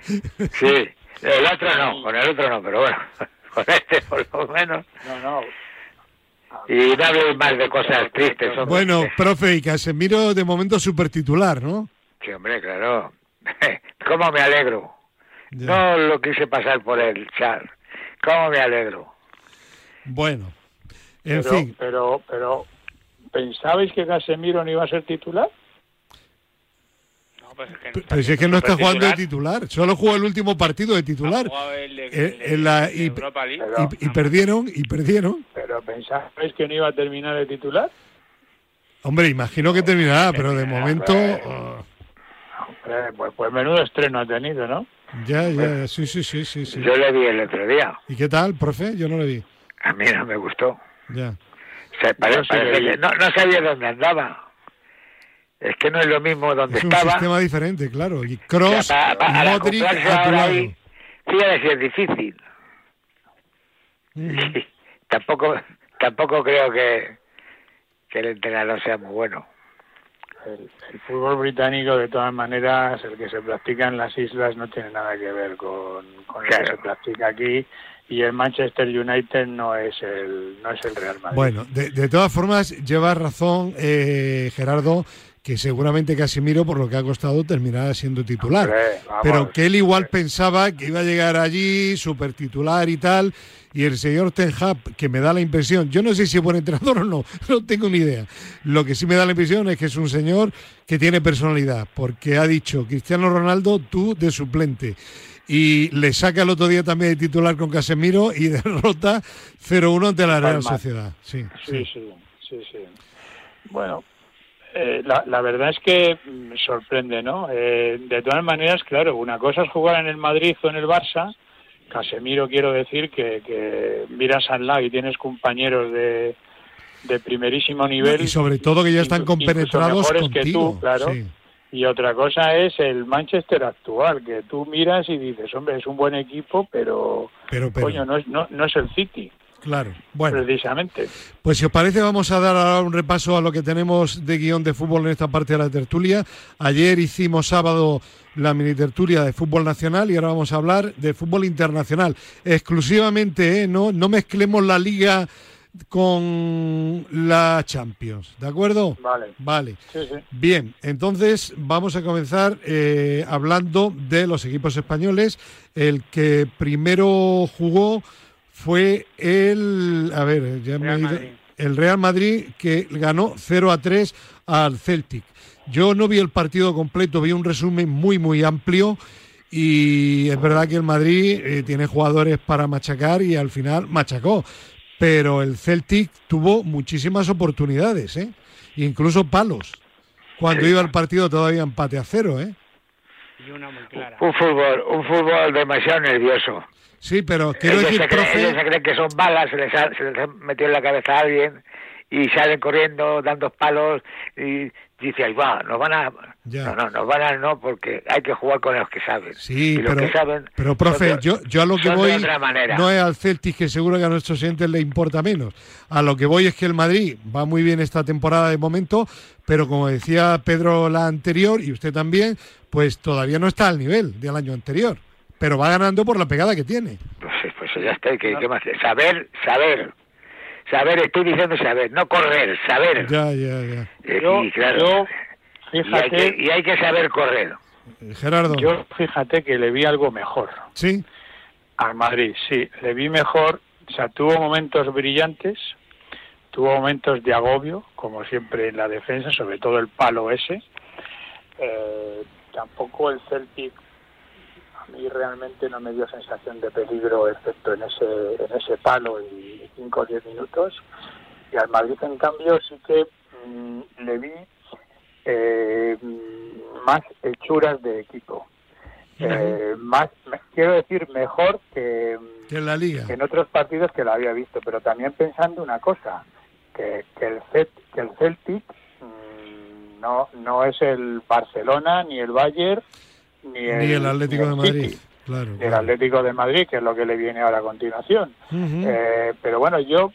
Sí, el otro no, con el otro no, pero bueno, con este por lo menos. No, no. Y no hablemos más de cosas tristes. Bueno, profe, y Casemiro de momento super titular, ¿no? Sí, hombre, claro. ¿Cómo me alegro? No lo quise pasar por el chat. ¿Cómo me alegro? Bueno, en pero, fin. Pero, pero, ¿pensabais que Casemiro no iba a ser titular? No, pues es que pero, si es que no está jugando de titular, solo jugó el último partido de titular. en la, y, y, perdieron, y perdieron. ¿Pero pensabais que no iba a terminar de titular? Hombre, imagino que terminará, pero de momento... Oh. pues, pues menudo estreno ha tenido, ¿no? Ya, ya, sí, sí, sí, sí, sí. Yo le vi el otro día. ¿Y qué tal, profe? Yo no le vi. A mí no me gustó. Ya. no, sabía dónde andaba. Es que no es lo mismo donde estaba. Es un sistema diferente, claro. Y Cross, o Modric, a tu lado. Fíjate es difícil. tampoco, tampoco creo que, que el entrenador sea muy bueno. El, fútbol británico, de todas maneras, el que se practica en las islas no tiene nada que ver con, con el que se practica aquí y el Manchester United no es el no es el Real Madrid. Bueno, de, de todas formas lleva razón eh, Gerardo que seguramente Casimiro por lo que ha costado terminará siendo titular, pero que él igual pensaba que iba a llegar allí super titular y tal y el señor Ten Hag, que me da la impresión, yo no sé si es buen entrenador o no, no tengo ni idea. Lo que sí me da la impresión es que es un señor que tiene personalidad, porque ha dicho Cristiano Ronaldo, tú de suplente y le saca el otro día también de titular con Casemiro y derrota 0-1 ante la Real Sociedad. Sí, sí, sí, sí. Bueno, eh, la, la, verdad es que mm, sorprende, ¿no? Eh, de todas maneras, claro, una cosa es jugar en el Madrid o en el Barça. Casemiro, quiero decir que, que miras al lado y tienes compañeros de, de primerísimo nivel. Y sobre todo que ya están compenetrados contigo. Que tú, claro. Y otra cosa es el Manchester actual, que tú miras y dices, hombre, es un buen equipo, pero, pero, coño, no es, no, no es el City. Claro, bueno. Precisamente. Pues si os parece vamos a dar ahora un repaso a lo que tenemos de guion de fútbol en esta parte de la tertulia. Ayer hicimos sábado la mini tertulia de fútbol nacional y ahora vamos a hablar de fútbol internacional. Exclusivamente, ¿eh? no, no mezclemos la liga con la Champions, ¿de acuerdo? Vale. Vale. Bien, entonces vamos a comenzar eh, hablando de los equipos españoles. El que primero jugó fue el, a ver, ya me el Real Madrid que ganó 0 a 3 al Celtic. Yo no vi el partido completo, vi un resumen muy muy amplio y es verdad que el Madrid eh, tiene jugadores para machacar y al final machacó, pero el Celtic tuvo muchísimas oportunidades, ¿eh? incluso palos, cuando iba el partido todavía empate a cero. ¿eh? Un fútbol, un fútbol demasiado nervioso. Sí, pero quiero decir, se profe... se creen que son balas, se les, ha, se les ha metido en la cabeza a alguien y salen corriendo, dando palos y dice, ahí va, nos van a... No, no, nos van a... No, porque hay que jugar con los que saben. Sí, pero, pero profe, yo, yo a lo que voy no es al Celtic, que seguro que a nuestros clientes le importa menos. A lo que voy es que el Madrid va muy bien esta temporada de momento, pero como decía Pedro la anterior, y usted también, pues todavía no está al nivel del año anterior pero va ganando por la pegada que tiene. Pues, pues ya está, ¿qué, más? Saber, saber. Saber, estoy diciendo saber, no correr, saber. Ya, ya, ya. Eh, y, claro, fíjate, y, hay que, saber correr. Gerardo. Yo fíjate que le vi algo mejor. ¿Sí? Al Madrid, sí. Le vi mejor. O sea, tuvo momentos brillantes, tuvo momentos de agobio, como siempre en la defensa, sobre todo el palo ese. Eh, tampoco el Celtic y realmente no me dio sensación de peligro excepto en ese, en ese palo y 5 o 10 minutos. Y al Madrid, en cambio, sí que mm, le vi eh, más hechuras de equipo. Eh, más quiero decir mejor que, que en la liga que en otros partidos que lo había visto pero también pensando una cosa que, que el Cet, que el Celtic mm, no no es el Barcelona ni el Bayern ni el, Atlético de Madrid. Claro, el Atlético de Madrid, que es lo que le viene ahora a continuación. Eh, pero bueno, yo,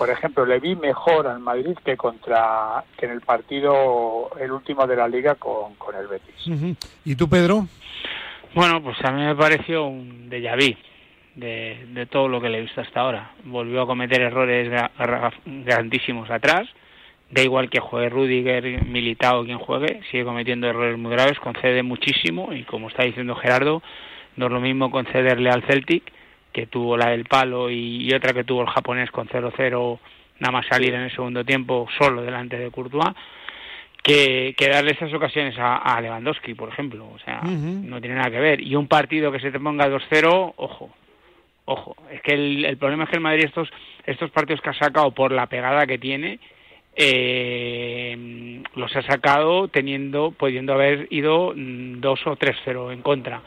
por ejemplo, le vi mejor al Madrid que contra que en el partido, el último de la liga con, con el Betis. ¿Y tú, Pedro? Bueno, pues a mí me pareció un déjà vu de, de todo lo que le he visto hasta ahora. Volvió a cometer errores grandísimos atrás da igual que juegue Rudiger, Militao, quien juegue, sigue cometiendo errores muy graves, concede muchísimo y como está diciendo Gerardo, no es lo mismo concederle al Celtic, que tuvo la del palo y, otra que tuvo el japonés con 0-0, nada más salir en el segundo tiempo solo delante de Courtois, que, que darle esas ocasiones a, Lewandowski, por ejemplo. O sea, no tiene nada que ver. Y un partido que se te ponga 2-0, ojo, ojo. Es que el, el problema es que el Madrid estos, estos partidos que ha sacado por la pegada que tiene eh, los ha sacado teniendo, pudiendo haber ido mm, dos o tres cero en contra.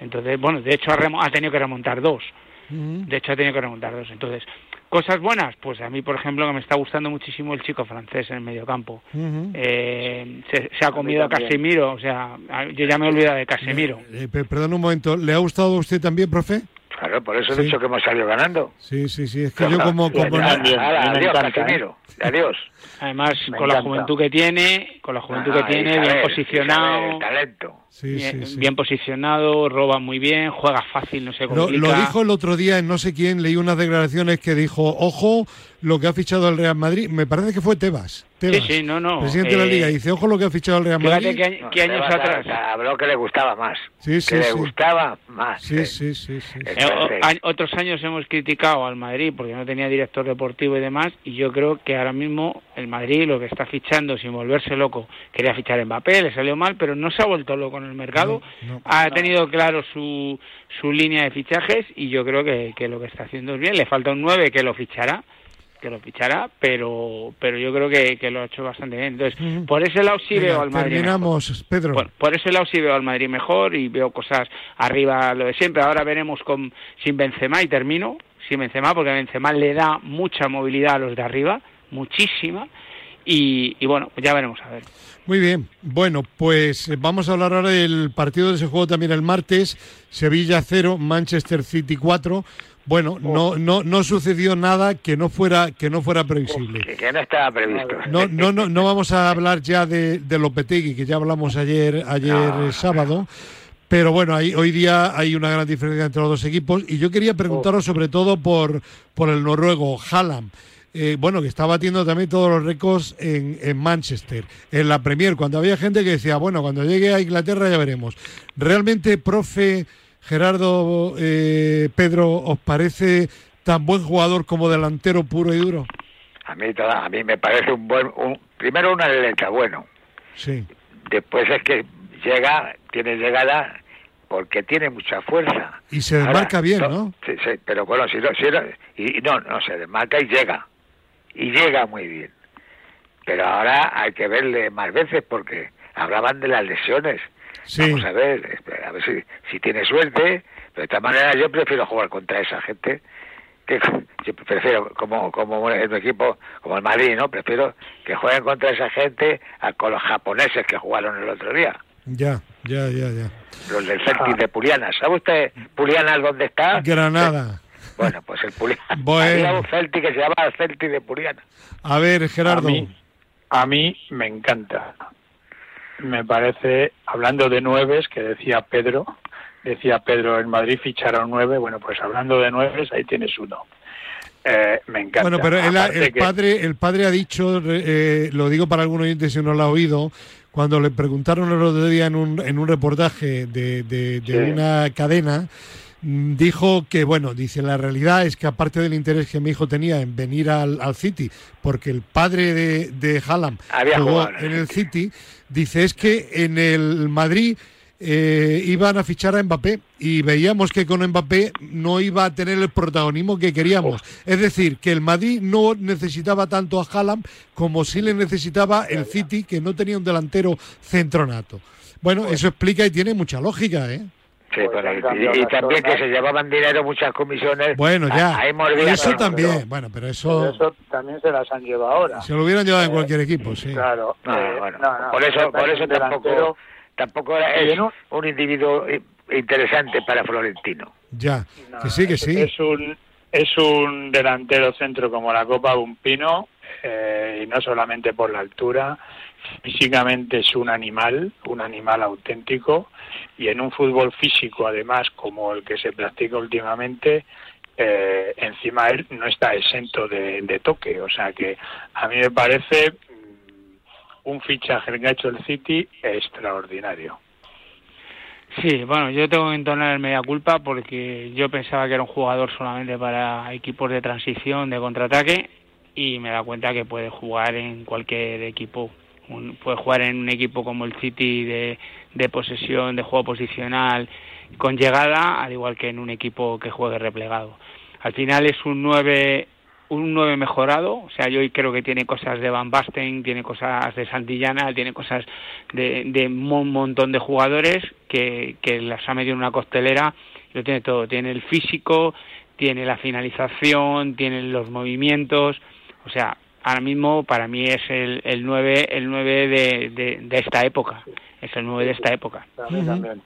Entonces, bueno, de hecho ha, tenido que remontar dos. De hecho ha tenido que remontar dos. Entonces, cosas buenas, pues a mí, por ejemplo, que me está gustando muchísimo el chico francés en el mediocampo. eh, se, ha comido a, Casemiro, o sea, yo ya me he olvidado de Casemiro. Eh, perdón un momento, ¿le ha gustado a usted también, profe? Claro, por eso he dicho que hemos salido ganando. Sí, sí, sí. Es que yo como... como adiós, Casemiro. Adiós. Además, con la juventud que tiene, con la juventud que tiene, bien posicionado. talento. Bien, posicionado, roba muy bien, juega fácil, no sé cómo. Lo, dijo el otro día en no sé quién, leí unas declaraciones que dijo, ojo, lo que ha fichado el Real Madrid, me parece que fue Tebas. sí, sí, no, no. Presidente de la Liga, eh, dice, ojo lo que ha fichado el Real Madrid. Qué, qué años atrás. Habló que le gustaba más. Sí, sí, que le gustaba más. Sí, eh. sí, sí. Eh, otros años hemos criticado al Madrid porque no tenía director deportivo y demás, y yo creo que ahora mismo el Madrid lo que está fichando sin volverse loco, quería fichar Mbappé, le salió mal, pero no se ha vuelto loco en el mercado, ha tenido claro su, su línea de fichajes y yo creo que, que lo que está haciendo es bien, le falta un 9 que lo fichará, que lo fichará, pero pero yo creo que, que lo ha hecho bastante bien. Entonces, por ese lado sí veo al Madrid. Terminamos, Pedro. Por, ese lado sí veo al Madrid mejor y veo cosas arriba lo de siempre. Ahora veremos con sin Benzema y termino sin Benzema porque Benzema le da mucha movilidad a los de arriba, muchísima y, bueno, ya veremos a ver. Muy bien, bueno, pues eh, vamos a hablar ahora del partido de ese juego también el martes, Sevilla 0, Manchester City 4. Bueno, no, no, no sucedió nada que no fuera que no fuera previsible. que, no estaba previsto. No, no, no, no vamos a hablar ya de, de Lopetegui, que ya hablamos ayer, ayer sábado. Pero bueno, hoy día hay una gran diferencia entre los dos equipos y yo quería preguntaros sobre todo por, por el noruego Haaland. Eh, bueno, que está batiendo también todos los récords en, en, Manchester, en la Premier, cuando había gente que decía, bueno, cuando llegue a Inglaterra ya veremos. ¿Realmente, profe Gerardo eh, Pedro, os parece tan buen jugador como delantero puro y duro? A mí, a mí me parece un buen, un, primero una derecha bueno. Sí. Después es que llega, tiene llegada porque tiene mucha fuerza. Y se desmarca bien, ¿no? Sí, sí, pero bueno, si no, si no, y no, no, se desmarca y llega. Y llega muy bien. Pero ahora hay que verle más veces porque hablaban de las lesiones. Vamos a ver, a ver si, si tiene suerte. Pero de esta manera yo prefiero jugar contra esa gente que yo prefiero como como en un equipo como el Madrid, ¿no? Prefiero que jueguen contra esa gente a, con los japoneses que jugaron el otro día. Ya, ya, ya, ya. Los del Celtic ah. de Puliana. ¿Sabe usted Puliana dónde está? Granada. Bueno, pues el Puliana. Había un Celtic que se llama Celtic de Puliana. A ver, Gerardo. A mí, me encanta. Me parece, hablando de nueves, que decía Pedro, decía Pedro, en Madrid ficharon nueve, bueno, pues hablando de nueves, ahí tienes uno. Eh, me encanta. Bueno, pero el, padre, el padre ha dicho, eh, lo digo para algunos oyentes si no lo ha oído, cuando le preguntaron el otro día en un, en un reportaje de, de, una cadena, dijo que, bueno, dice, la realidad es que aparte del interés que mi hijo tenía en venir al, al City, porque el padre de, de Hallam jugó en el City, dice, es que en el Madrid eh, iban a fichar a Mbappé y veíamos que con Mbappé no iba a tener el protagonismo que queríamos. Es decir, que el Madrid no necesitaba tanto a Haaland como sí le necesitaba el City, que no tenía un delantero centronato. Bueno, pues eso explica y tiene mucha lógica, ¿eh? Sí, pues y, también que se llevaban dinero muchas comisiones. Bueno, ya. eso también. Bueno, pero eso. eso también se las han llevado ahora. Se lo hubieran llevado en cualquier equipo, sí. Claro. Eh, por eso, por eso tampoco tampoco es un individuo interesante para Florentino. Ya, que sí, que sí. Es un, es un delantero centro como la Copa de un Pino, eh, y no solamente por la altura, físicamente es un animal, un animal auténtico, y en un fútbol físico, además, como el que se practica últimamente, eh, encima él no está exento de, toque. O sea que a mí me parece un fichaje que ha hecho el City extraordinario. Sí, bueno, yo tengo que entonar el media culpa porque yo pensaba que era un jugador solamente para equipos de transición, de contraataque, y me da cuenta que puede jugar en cualquier equipo. Puede jugar en un equipo como el City de, de posesión, de juego posicional, con llegada, al igual que en un equipo que juegue replegado. Al final es un 9 un 9 mejorado, o sea, yo creo que tiene cosas de Van Basten, tiene cosas de Santillana, tiene cosas de, de un montón de jugadores que, que las ha metido en una costelera, lo tiene todo, tiene el físico, tiene la finalización, tiene los movimientos, o sea, ahora mismo para mí es el, el 9, el 9 de, de, esta época, es el 9 de esta época. También,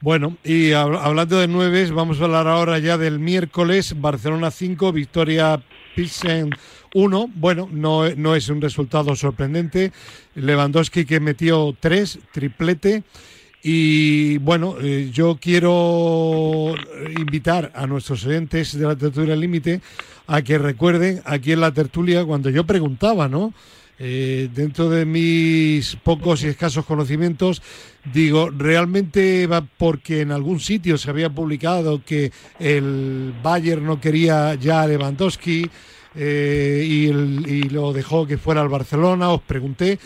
Bueno, y hablando de nueve, vamos a hablar ahora ya del miércoles, Barcelona 5, victoria Pilsen 1. Bueno, no, no es un resultado sorprendente. Lewandowski que metió 3, triplete. Y bueno, eh, yo quiero invitar a nuestros oyentes de la tertulia límite a que recuerden aquí en la tertulia cuando yo preguntaba, ¿no? Eh, dentro de mis pocos y escasos conocimientos, digo, realmente va porque en algún sitio se había publicado que el Bayern no quería ya a Lewandowski. Eh, y, lo dejó que fuera al Barcelona, os pregunté,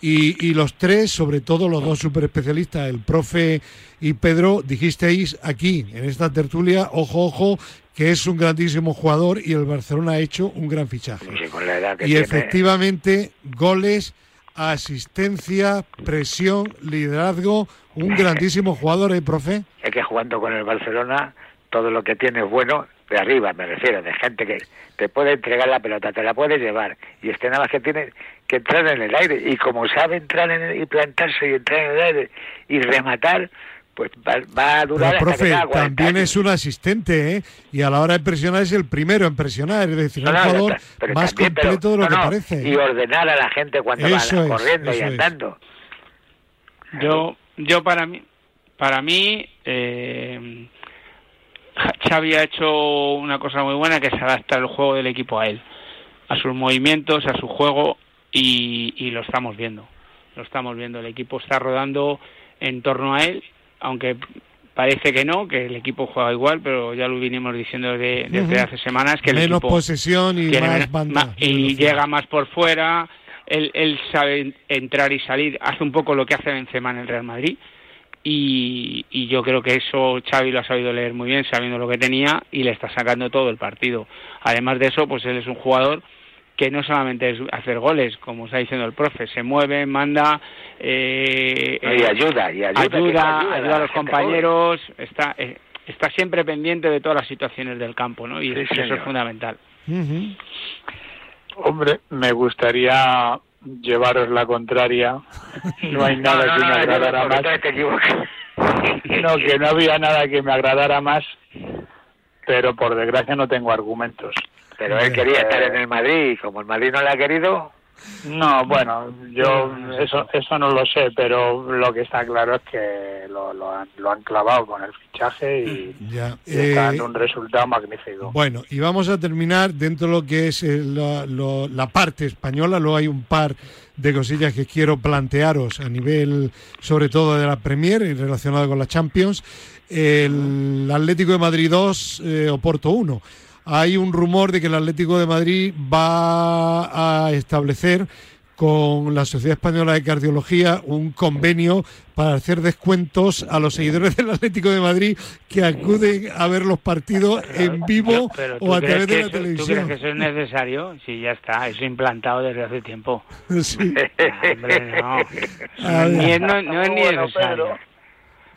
y, y, los tres, sobre todo los dos super especialistas, el profe y Pedro, dijisteis aquí, en esta tertulia, ojo, ojo, que es un grandísimo jugador y el Barcelona ha hecho un gran fichaje. y efectivamente, goles, asistencia, presión, liderazgo, un grandísimo jugador, ¿eh, profe? Es que jugando con el Barcelona, todo lo que tiene es bueno de arriba me refiero, de gente que te puede entregar la pelota, te la puede llevar, y este nada más que tiene que entrar en el aire, y como sabe entrar en y plantarse y entrar en el aire y rematar, pues va, a durar Pero, profe, también es un asistente, ¿eh? Y a la hora de presionar es el primero en presionar, es decir, un jugador más completo de lo que parece. Y ordenar a la gente cuando va corriendo y andando. Yo, yo para mí, para mí, eh, Xavi ha hecho una cosa muy buena que es adaptar el juego del equipo a él, a sus movimientos, a su juego y, y lo estamos viendo. Lo estamos viendo. El equipo está rodando en torno a él aunque parece que no, que el equipo juega igual, pero ya lo vinimos diciendo desde, hace semanas que el menos equipo posesión y más banda, y llega más por fuera, él, él, sabe entrar y salir, hace un poco lo que hace Benzema en el Real Madrid y, y yo creo que eso Xavi lo ha sabido leer muy bien, sabiendo lo que tenía y le está sacando todo el partido. Además de eso, pues él es un jugador que no solamente es hacer goles, como está diciendo el profe, se mueve, manda, eh, y ayuda, y ayuda, ayuda, a los compañeros, está, eh, está siempre pendiente de todas las situaciones del campo, ¿no? Y eso es fundamental. Hombre, me gustaría llevaros la contraria. No hay nada que me agradara más. No, que no había nada que me agradara más, pero por desgracia no tengo argumentos. Pero él quería estar en el Madrid y como el Madrid no le ha querido... No, bueno, yo eso eso no lo sé, pero lo que está claro es que lo, lo, han, lo han clavado con el fichaje y, ya. está dando eh, un resultado magnífico. Bueno, y vamos a terminar dentro de lo que es eh, la parte española, luego hay un par de cosillas que quiero plantearos a nivel sobre todo de la Premier y relacionado con la Champions. El Atlético de Madrid 2, eh, Oporto 1 hay un rumor de que el Atlético de Madrid va a establecer con la Sociedad Española de Cardiología un convenio para hacer descuentos a los seguidores del Atlético de Madrid que acuden a ver los partidos en vivo o a través de la televisión. ¿Tú crees que eso es necesario? Sí, ya está, eso implantado desde hace tiempo. Sí. hombre, no. no, es ni necesario.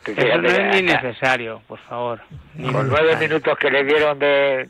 Eso no es ni necesario, por favor. Con nueve minutos que le dieron de,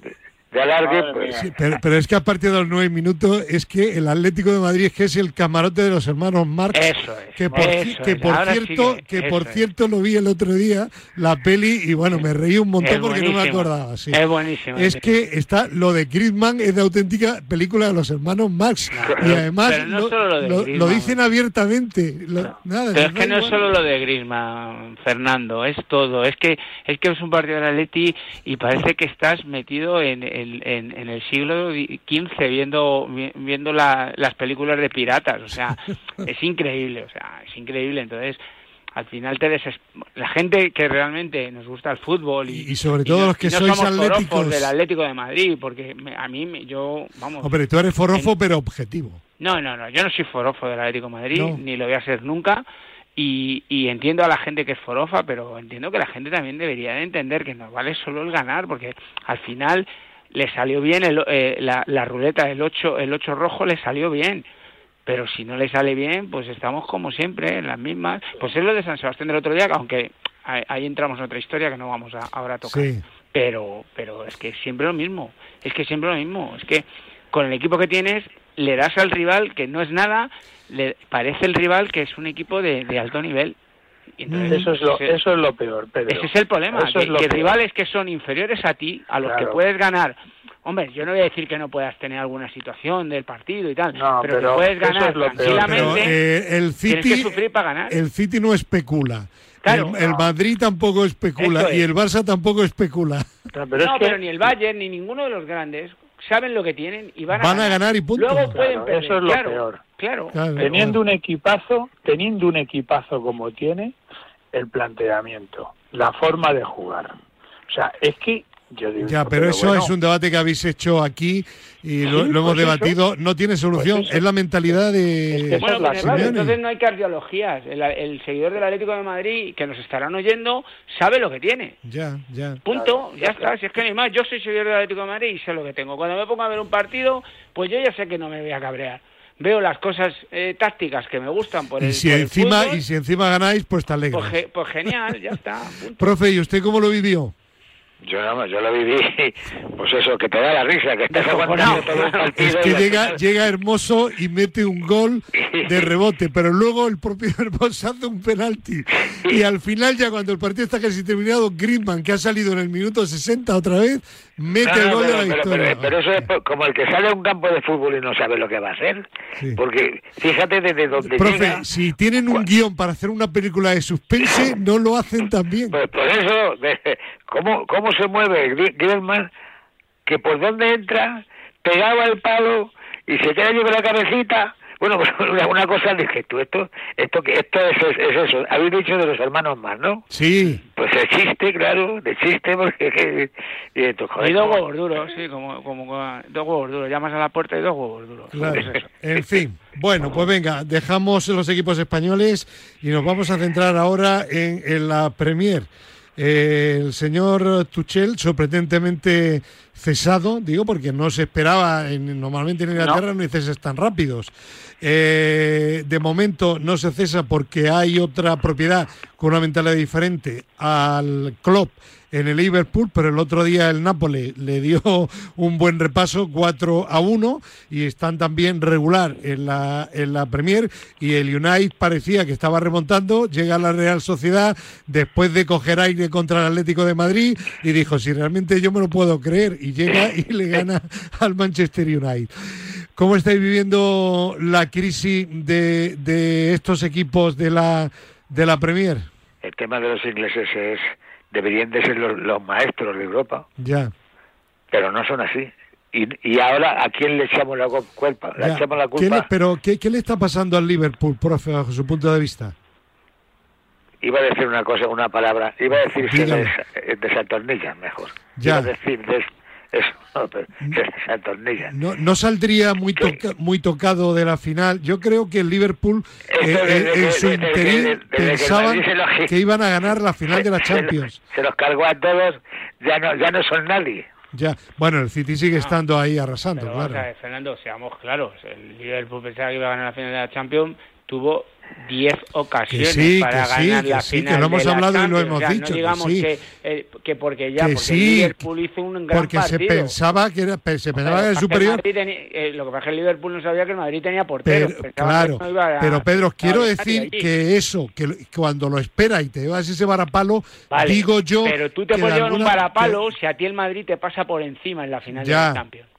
pues. pero, es que a partir de los nueve minutos es que el Atlético de Madrid es que es el camarote de los hermanos Marx. Eso es. Que por, que por cierto, que, por cierto lo vi el otro día, la peli, y bueno, me reí un montón porque no me acordaba. Es buenísimo. Es que está lo de Griezmann es de auténtica película de los hermanos Marx. y además lo, dicen abiertamente. pero es que no es solo lo de Griezmann, Fernando, es todo. Es que es que es un partido del Atleti y parece que estás metido en en, el siglo XV viendo, viendo las películas de piratas, o sea, es increíble, o sea, es increíble. Entonces, al final te la gente que realmente nos gusta el fútbol y, sobre todo los que sois atléticos. del Atlético de Madrid porque a mí yo vamos. Pero tú eres forofo pero objetivo. No no no yo no soy forofo del Atlético de Madrid ni lo voy a ser nunca y, y, entiendo a la gente que es forofa pero entiendo que la gente también debería de entender que no vale solo el ganar porque al final le salió bien el, eh, la, la, ruleta, el 8, el 8 rojo le salió bien. Pero si no le sale bien, pues estamos como siempre, en las mismas. Pues es lo de San Sebastián del otro día, aunque ahí, entramos en otra historia que no vamos a, ahora a tocar. Pero, pero es que siempre lo mismo, es que siempre lo mismo. Es que con el equipo que tienes, le das al rival que no es nada, le parece el rival que es un equipo de, de alto nivel eso, es lo, eso es lo peor, Ese es el problema, que, rivales que son inferiores a ti, a los que puedes ganar. Hombre, yo no voy a decir que no puedas tener alguna situación del partido y tal, pero, que puedes ganar tranquilamente. Eh, el City, sufrir para ganar. El City no especula. el, Madrid tampoco especula y el Barça tampoco especula. No, pero, ni el Bayern ni ninguno de los grandes saben lo que tienen y van, a, ganar. y punto. Luego pueden Eso es lo peor. Claro. Teniendo un equipazo, teniendo un equipazo como tiene, el planteamiento, la forma de jugar. O sea, es que yo digo, ya, pero, eso es un debate que habéis hecho aquí y lo, hemos pues debatido. no tiene solución. Pues es la mentalidad de. bueno, pues entonces no hay cardiologías. El, seguidor del Atlético de Madrid que nos estarán oyendo sabe lo que tiene. Ya, ya. Punto. ya está. Si es que ni más. Yo soy seguidor del Atlético de Madrid y sé lo que tengo. Cuando me pongo a ver un partido, pues yo ya sé que no me voy a cabrear veo las cosas eh, tácticas que me gustan por y si encima y si encima ganáis pues te alegras pues, pues, genial ya está profe y usted cómo lo vivió Yo no, yo lo viví, pues eso, que te da la risa, que estás aguantando todo el partido. Es que llega, llega Hermoso y mete un gol de rebote, pero luego el propio Hermoso hace un penalti. Y al final, ya cuando el partido está casi terminado, Griezmann, que ha salido en el minuto 60 otra vez, mete el gol de la victoria. Pero, eso es como el que sale a un campo de fútbol y no sabe lo que va a hacer. Porque fíjate desde donde Profe, si tienen un guion para hacer una película de suspense, no lo hacen tan bien. Pues por eso, ¿cómo, cómo se mueve Griezmann? Que por donde entra, pegaba el palo y se queda con la cabecita bueno, pues una, cosa dije tú, esto, esto, esto es, es, eso. Habéis dicho de los hermanos más, ¿no? Sí. Pues existe, claro, existe porque... y, esto, joder, dos huevos duros, sí, como, como, dos huevos duros. Llamas a la puerta y dos huevos duros. Claro. En fin, bueno, pues venga, dejamos los equipos españoles y nos vamos a centrar ahora en, en la Premier. Eh, el señor Tuchel, sorprendentemente cesado, digo, porque no se esperaba, en, normalmente en Inglaterra no. hay ceses tan rápidos. Eh, de momento no se cesa porque hay otra propiedad con una mentalidad diferente al club en el Liverpool, pero el otro día el Nápoles le dio un buen repaso, 4 a 1, y están también regular en la, en la Premier, y el United parecía que estaba remontando, llega a la Real Sociedad después de coger aire contra el Atlético de Madrid, y dijo, si realmente yo me lo puedo creer, y llega y le gana al Manchester United. ¿Cómo estáis viviendo la crisis de, de estos equipos de la, de la Premier? El tema de los ingleses es deberían de ser los, maestros de Europa. Ya. Pero no son así. Y, y ahora, ¿a quién le echamos la culpa? ¿Le echamos la culpa? pero, ¿qué, ¿qué, le está pasando al Liverpool, profe, bajo su punto de vista? Iba a decir una cosa, una palabra. Iba a decir que des, desatornillan mejor. Ya. Iba a decir des, eso, no, pero se No, no saldría muy, muy tocado de la final. Yo creo que el Liverpool eh, eh, en su interín pensaban que, iban a ganar la final de la Champions. Se los cargó a todos, ya no, ya no son nadie. Ya, bueno, el City sigue estando ahí arrasando, claro. Fernando, seamos claros, el Liverpool pensaba que iba a ganar la final de la Champions, tuvo 10 ocasiones para ganar la final que lo hemos hablado y lo hemos dicho. No digamos que, eh, que, porque ya, porque Liverpool hizo un gran porque partido. se pensaba que era, se pensaba que era superior. Eh, lo que pasa es que el Liverpool no sabía que el Madrid tenía portero. Pero, claro, pero Pedro, quiero decir que eso, que cuando lo espera y te llevas ese varapalo, digo yo. Pero tú te puedes llevar un varapalo si a ti el Madrid te pasa por encima en la final de la Champions.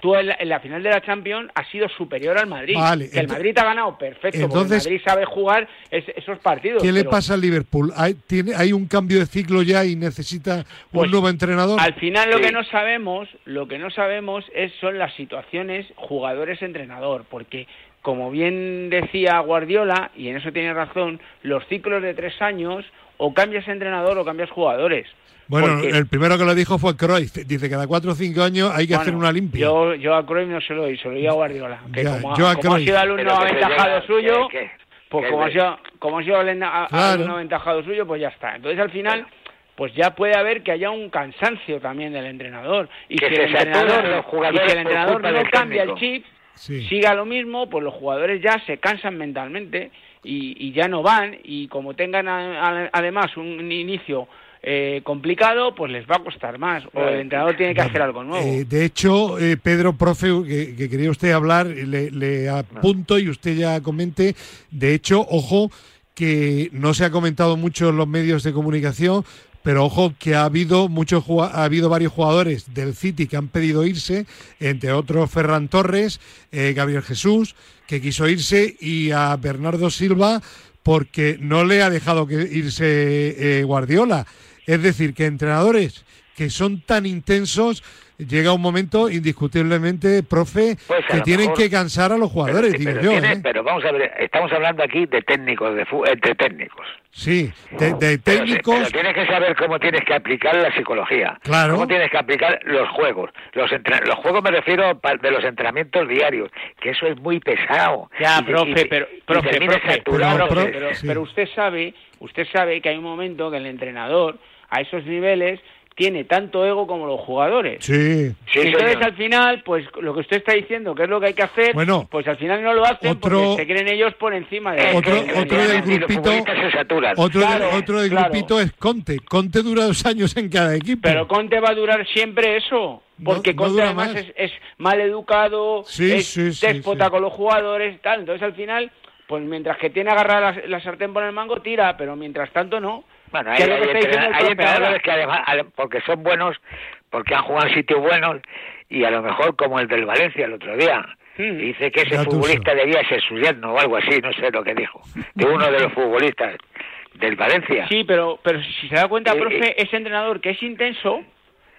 Tú en la, final de la Champions has sido superior al Madrid. el Madrid ha ganado perfecto, entonces, el Madrid sabe jugar esos partidos. ¿Qué le pasa al Liverpool? ¿Hay, tiene, ¿Hay un cambio de ciclo ya y necesita un pues, nuevo entrenador? Al final lo que no sabemos, lo que no sabemos es, son las situaciones jugadores-entrenador, porque como bien decía Guardiola, y en eso tiene razón, los ciclos de tres años o cambias entrenador o cambias jugadores. Bueno, el primero que lo dijo fue Cruyff. Dice que cada cuatro o cinco años hay que hacer una limpia. Yo, yo a Cruyff no se lo se lo doy a Guardiola. Que como, yo a como ha sido alumno aventajado suyo, pues como ha sido, como ha sido alumno aventajado suyo, pues ya está. Entonces al final pues ya puede haber que haya un cansancio también del entrenador y que, el entrenador, y que el entrenador no cambia el chip, siga lo mismo, pues los jugadores ya se cansan mentalmente y, y ya no van y como tengan además un inicio eh, complicado, pues les va a costar más. O el entrenador tiene que hacer algo nuevo. Eh, de hecho, eh, Pedro, profe, que, quería usted hablar, le, le apunto y usted ya comente. De hecho, ojo, que no se ha comentado mucho en los medios de comunicación, pero ojo que ha habido muchos ha habido varios jugadores del City que han pedido irse, entre otros Ferran Torres, Gabriel Jesús, que quiso irse, y a Bernardo Silva porque no le ha dejado que irse Guardiola. Es decir, que entrenadores que son tan intensos llega un momento indiscutiblemente, profe, pues que tienen que cansar a los jugadores, pero, digo yo. ¿eh? Pero vamos a ver, estamos hablando aquí de técnicos, de, de técnicos. Sí, de, técnicos. Pero, tienes que saber cómo tienes que aplicar la psicología. Claro. Cómo tienes que aplicar los juegos. Los, los juegos me refiero de los entrenamientos diarios, que eso es muy pesado. Ya, profe, pero, profe, profe, pero usted sabe, usted sabe que hay un momento que el entrenador a esos niveles tiene tanto ego como los jugadores. Sí. Entonces al final, pues lo que usted está diciendo, que es lo que hay que hacer, bueno, pues al final no lo hacen porque se creen ellos por encima de otro, otro del grupito, otro, otro del grupito es Conte. Conte dura dos años en cada equipo. Pero Conte va a durar siempre eso. Porque Conte además es, es, mal educado, es déspota con los jugadores, tal. Entonces al final, pues mientras que tiene agarrada la, la sartén por el mango, tira, pero mientras tanto no. Bueno, hay, entrenadores que además, porque son buenos, porque han jugado en sitios buenos, y a lo mejor como el del Valencia el otro día, hmm. dice que ese futbolista debía ser su yerno o algo así, no sé lo que dijo, de uno de los futbolistas del Valencia. Sí, pero, pero si se da cuenta, eh, profe, eh. ese entrenador que es intenso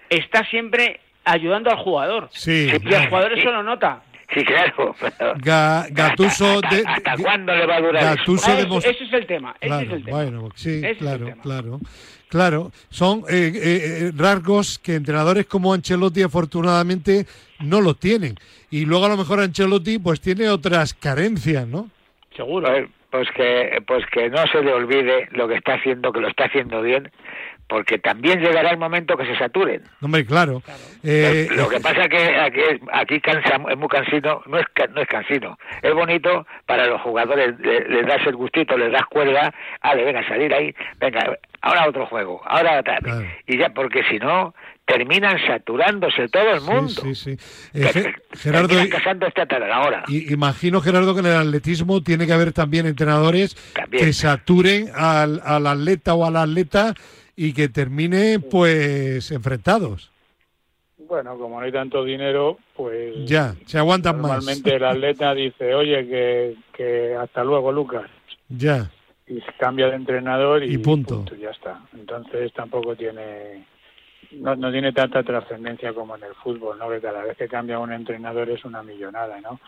está siempre ayudando al jugador. Sí. Y el jugador eso lo nota. Sí, claro. Gatuso ¿Hasta, de, ¿hasta cuándo le va a durar eso? ese es el tema. Ese es el tema. Bueno, sí, claro, claro. Claro, son eh, eh, eh, rasgos que entrenadores como Ancelotti afortunadamente no lo tienen. Y luego a lo mejor Ancelotti pues tiene otras carencias, ¿no? Seguro. Pues, pues que, pues que no se le olvide lo que está haciendo, que lo está haciendo bien porque también llegará el momento que se saturen. Hombre, claro. Eh, lo, que pasa que aquí, aquí cansa, es muy cansino, no es, no es cansino, es bonito para los jugadores, les, das el gustito, les das cuerda, ale, venga, salir ahí, venga, ahora otro juego, ahora tal, y ya, porque si no, terminan saturándose todo el mundo. Sí, sí, eh, Gerardo, casando esta tarde ahora. imagino, Gerardo, que en el atletismo tiene que haber también entrenadores que saturen al, al atleta o a la atleta y que termine pues enfrentados. Bueno, como no hay tanto dinero, pues ya, se aguantan más. Normalmente el atleta dice, oye, que, que hasta luego, Lucas. Ya. Y se cambia de entrenador y, punto. ya está. Entonces tampoco tiene no, no tiene tanta trascendencia como en el fútbol, ¿no? Que cada vez que cambia un entrenador es una millonada, ¿no?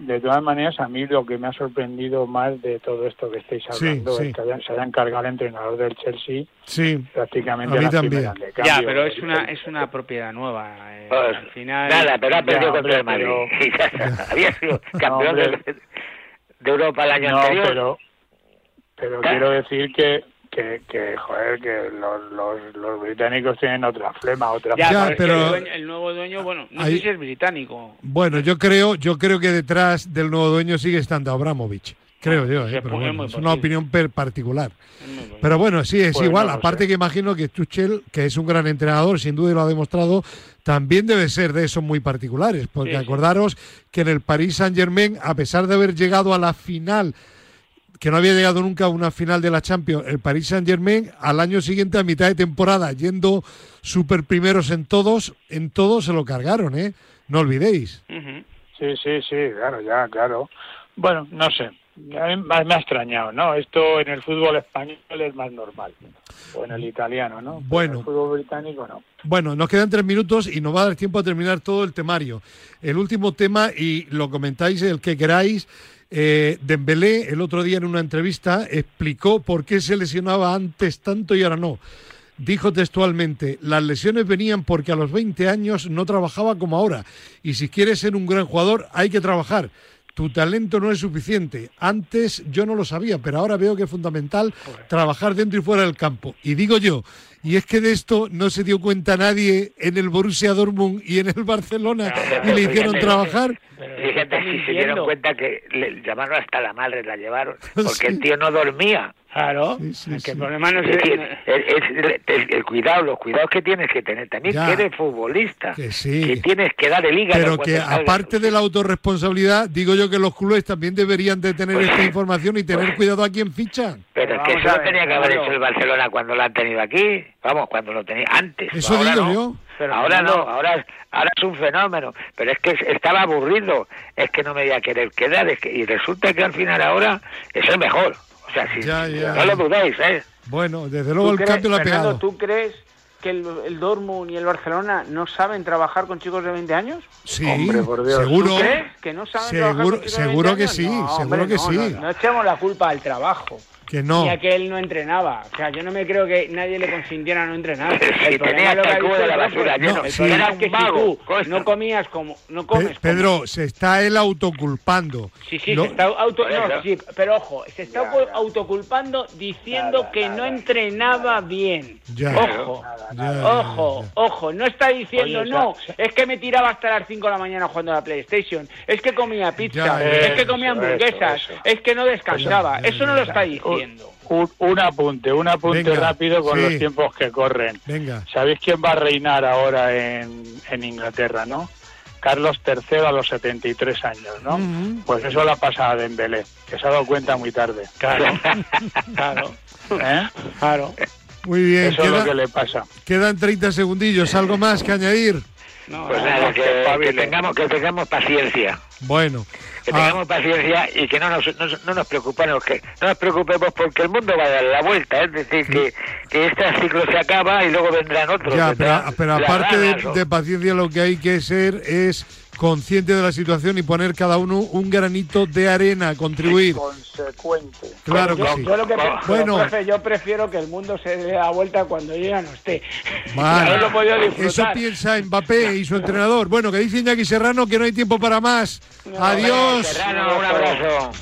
De todas maneras, a mí lo que me ha sorprendido más de todo esto que estáis hablando es que se haya encargado el entrenador del Chelsea sí, prácticamente a mí también. ya, pero es una es una propiedad nueva. Eh, pues, al final nada, pero ha perdido contra el Madrid. Había sido campeón de, Europa el año anterior. Pero, pero quiero decir que que, que joder, que los, los, los, británicos tienen otra flema, otra ya, pero el, nuevo dueño, bueno, no sé si es británico. Bueno, yo creo, yo creo que detrás del nuevo dueño sigue estando Abramovich. Creo yo, ¿eh? pero es una opinión particular. Pero bueno, sí, es pues igual. Aparte que imagino que Tuchel, que es un gran entrenador, sin duda lo ha demostrado, también debe ser de esos muy particulares. Porque acordaros que en el Paris Saint Germain, a pesar de haber llegado a la final que no había llegado nunca a una final de la Champions, el Paris Saint Germain, al año siguiente, a mitad de temporada, yendo super primeros en todos, en todos se lo cargaron, ¿eh? No olvidéis. Sí, sí, sí, claro, ya, claro. Bueno, no sé, me ha extrañado, ¿no? Esto en el fútbol español es más normal, o en el italiano, ¿no? Bueno. en el fútbol británico no. Bueno, nos quedan tres minutos y nos va a dar tiempo a terminar todo el temario. El último tema, y lo comentáis el que queráis, eh, Dembélé el otro día en una entrevista explicó por qué se lesionaba antes tanto y ahora no. Dijo textualmente, las lesiones venían porque a los 20 años no trabajaba como ahora y si quieres ser un gran jugador hay que trabajar. Tu talento no es suficiente. Antes yo no lo sabía, pero ahora veo que es fundamental trabajar dentro y fuera del campo. Y digo yo, y es que de esto no se dio cuenta nadie en el Borussia Dortmund y en el Barcelona y le hicieron trabajar. Fíjate si se dieron cuenta que le llamaron hasta la madre, la llevaron, porque el tío no dormía. Claro, el problema no es, el, cuidado, los cuidados que tienes que tener también que eres futbolista, que, tienes que dar el hígado. Pero que aparte de la autorresponsabilidad, digo yo que los clubes también deberían de tener esta información y tener cuidado a quién fichan. Pero es que eso lo tenía que haber hecho el Barcelona cuando lo han tenido aquí, vamos, cuando lo tenía antes. Eso digo yo. Pero ahora no, ahora, ahora es un fenómeno, pero es que estaba aburrido, es que no me iba a querer quedar, es que, y resulta que al final ahora es el mejor. O sea, si, no lo dudéis, ¿eh? Bueno, desde luego el cambio lo ha pegado. ¿Tú crees que el, el, Dortmund y el Barcelona no saben trabajar con chicos de 20 años? Sí, Hombre, por Dios. seguro. ¿Tú crees que no saben seguro, trabajar con chicos seguro de 20 que sí, seguro que sí. No, echemos la culpa al trabajo. Que no. Ya que él no entrenaba. O sea, yo no me creo que nadie le consintiera no entrenar. el tenía lo que de la basura no, el problema es que si tú no comías como... No comes Pedro, se está él autoculpando. Sí, sí, se está auto... No, sí, pero ojo, se está autoculpando diciendo que no entrenaba bien. Ya. Ojo, ojo, ojo. No está diciendo, no, es que me tiraba hasta las 5 de la mañana jugando a la PlayStation. Es que comía pizza. es que comía hamburguesas. Es que no descansaba. Eso no lo está diciendo. Un, apunte, un apunte rápido con los tiempos que corren. Venga. ¿Sabéis quién va a reinar ahora en, en Inglaterra, no? Carlos III a los 73 años, ¿no? Pues eso la pasa a Dembélé, que se ha dado cuenta muy tarde. Claro, claro. ¿Eh? Claro. Muy bien. Eso es lo que le pasa. Quedan 30 segundillos. ¿Algo más que añadir? pues nada, que, tengamos, que tengamos paciencia. Bueno. Que tengamos ah. paciencia y que no nos, no, nos preocupemos, que no nos preocupemos porque el mundo va a dar la vuelta, es decir, que, que este ciclo se acaba y luego vendrán otros. Ya, pero, aparte de, paciencia lo que hay que ser es consciente de la situación y poner cada uno un granito de arena, contribuir. Consecuente. Claro que sí. Yo, lo que bueno. yo prefiero que el mundo se dé la vuelta cuando yo ya no esté. Eso piensa Mbappé y su entrenador. Bueno, que dice Iñaki Serrano que no hay tiempo para más. Adiós. Serrano, un abrazo.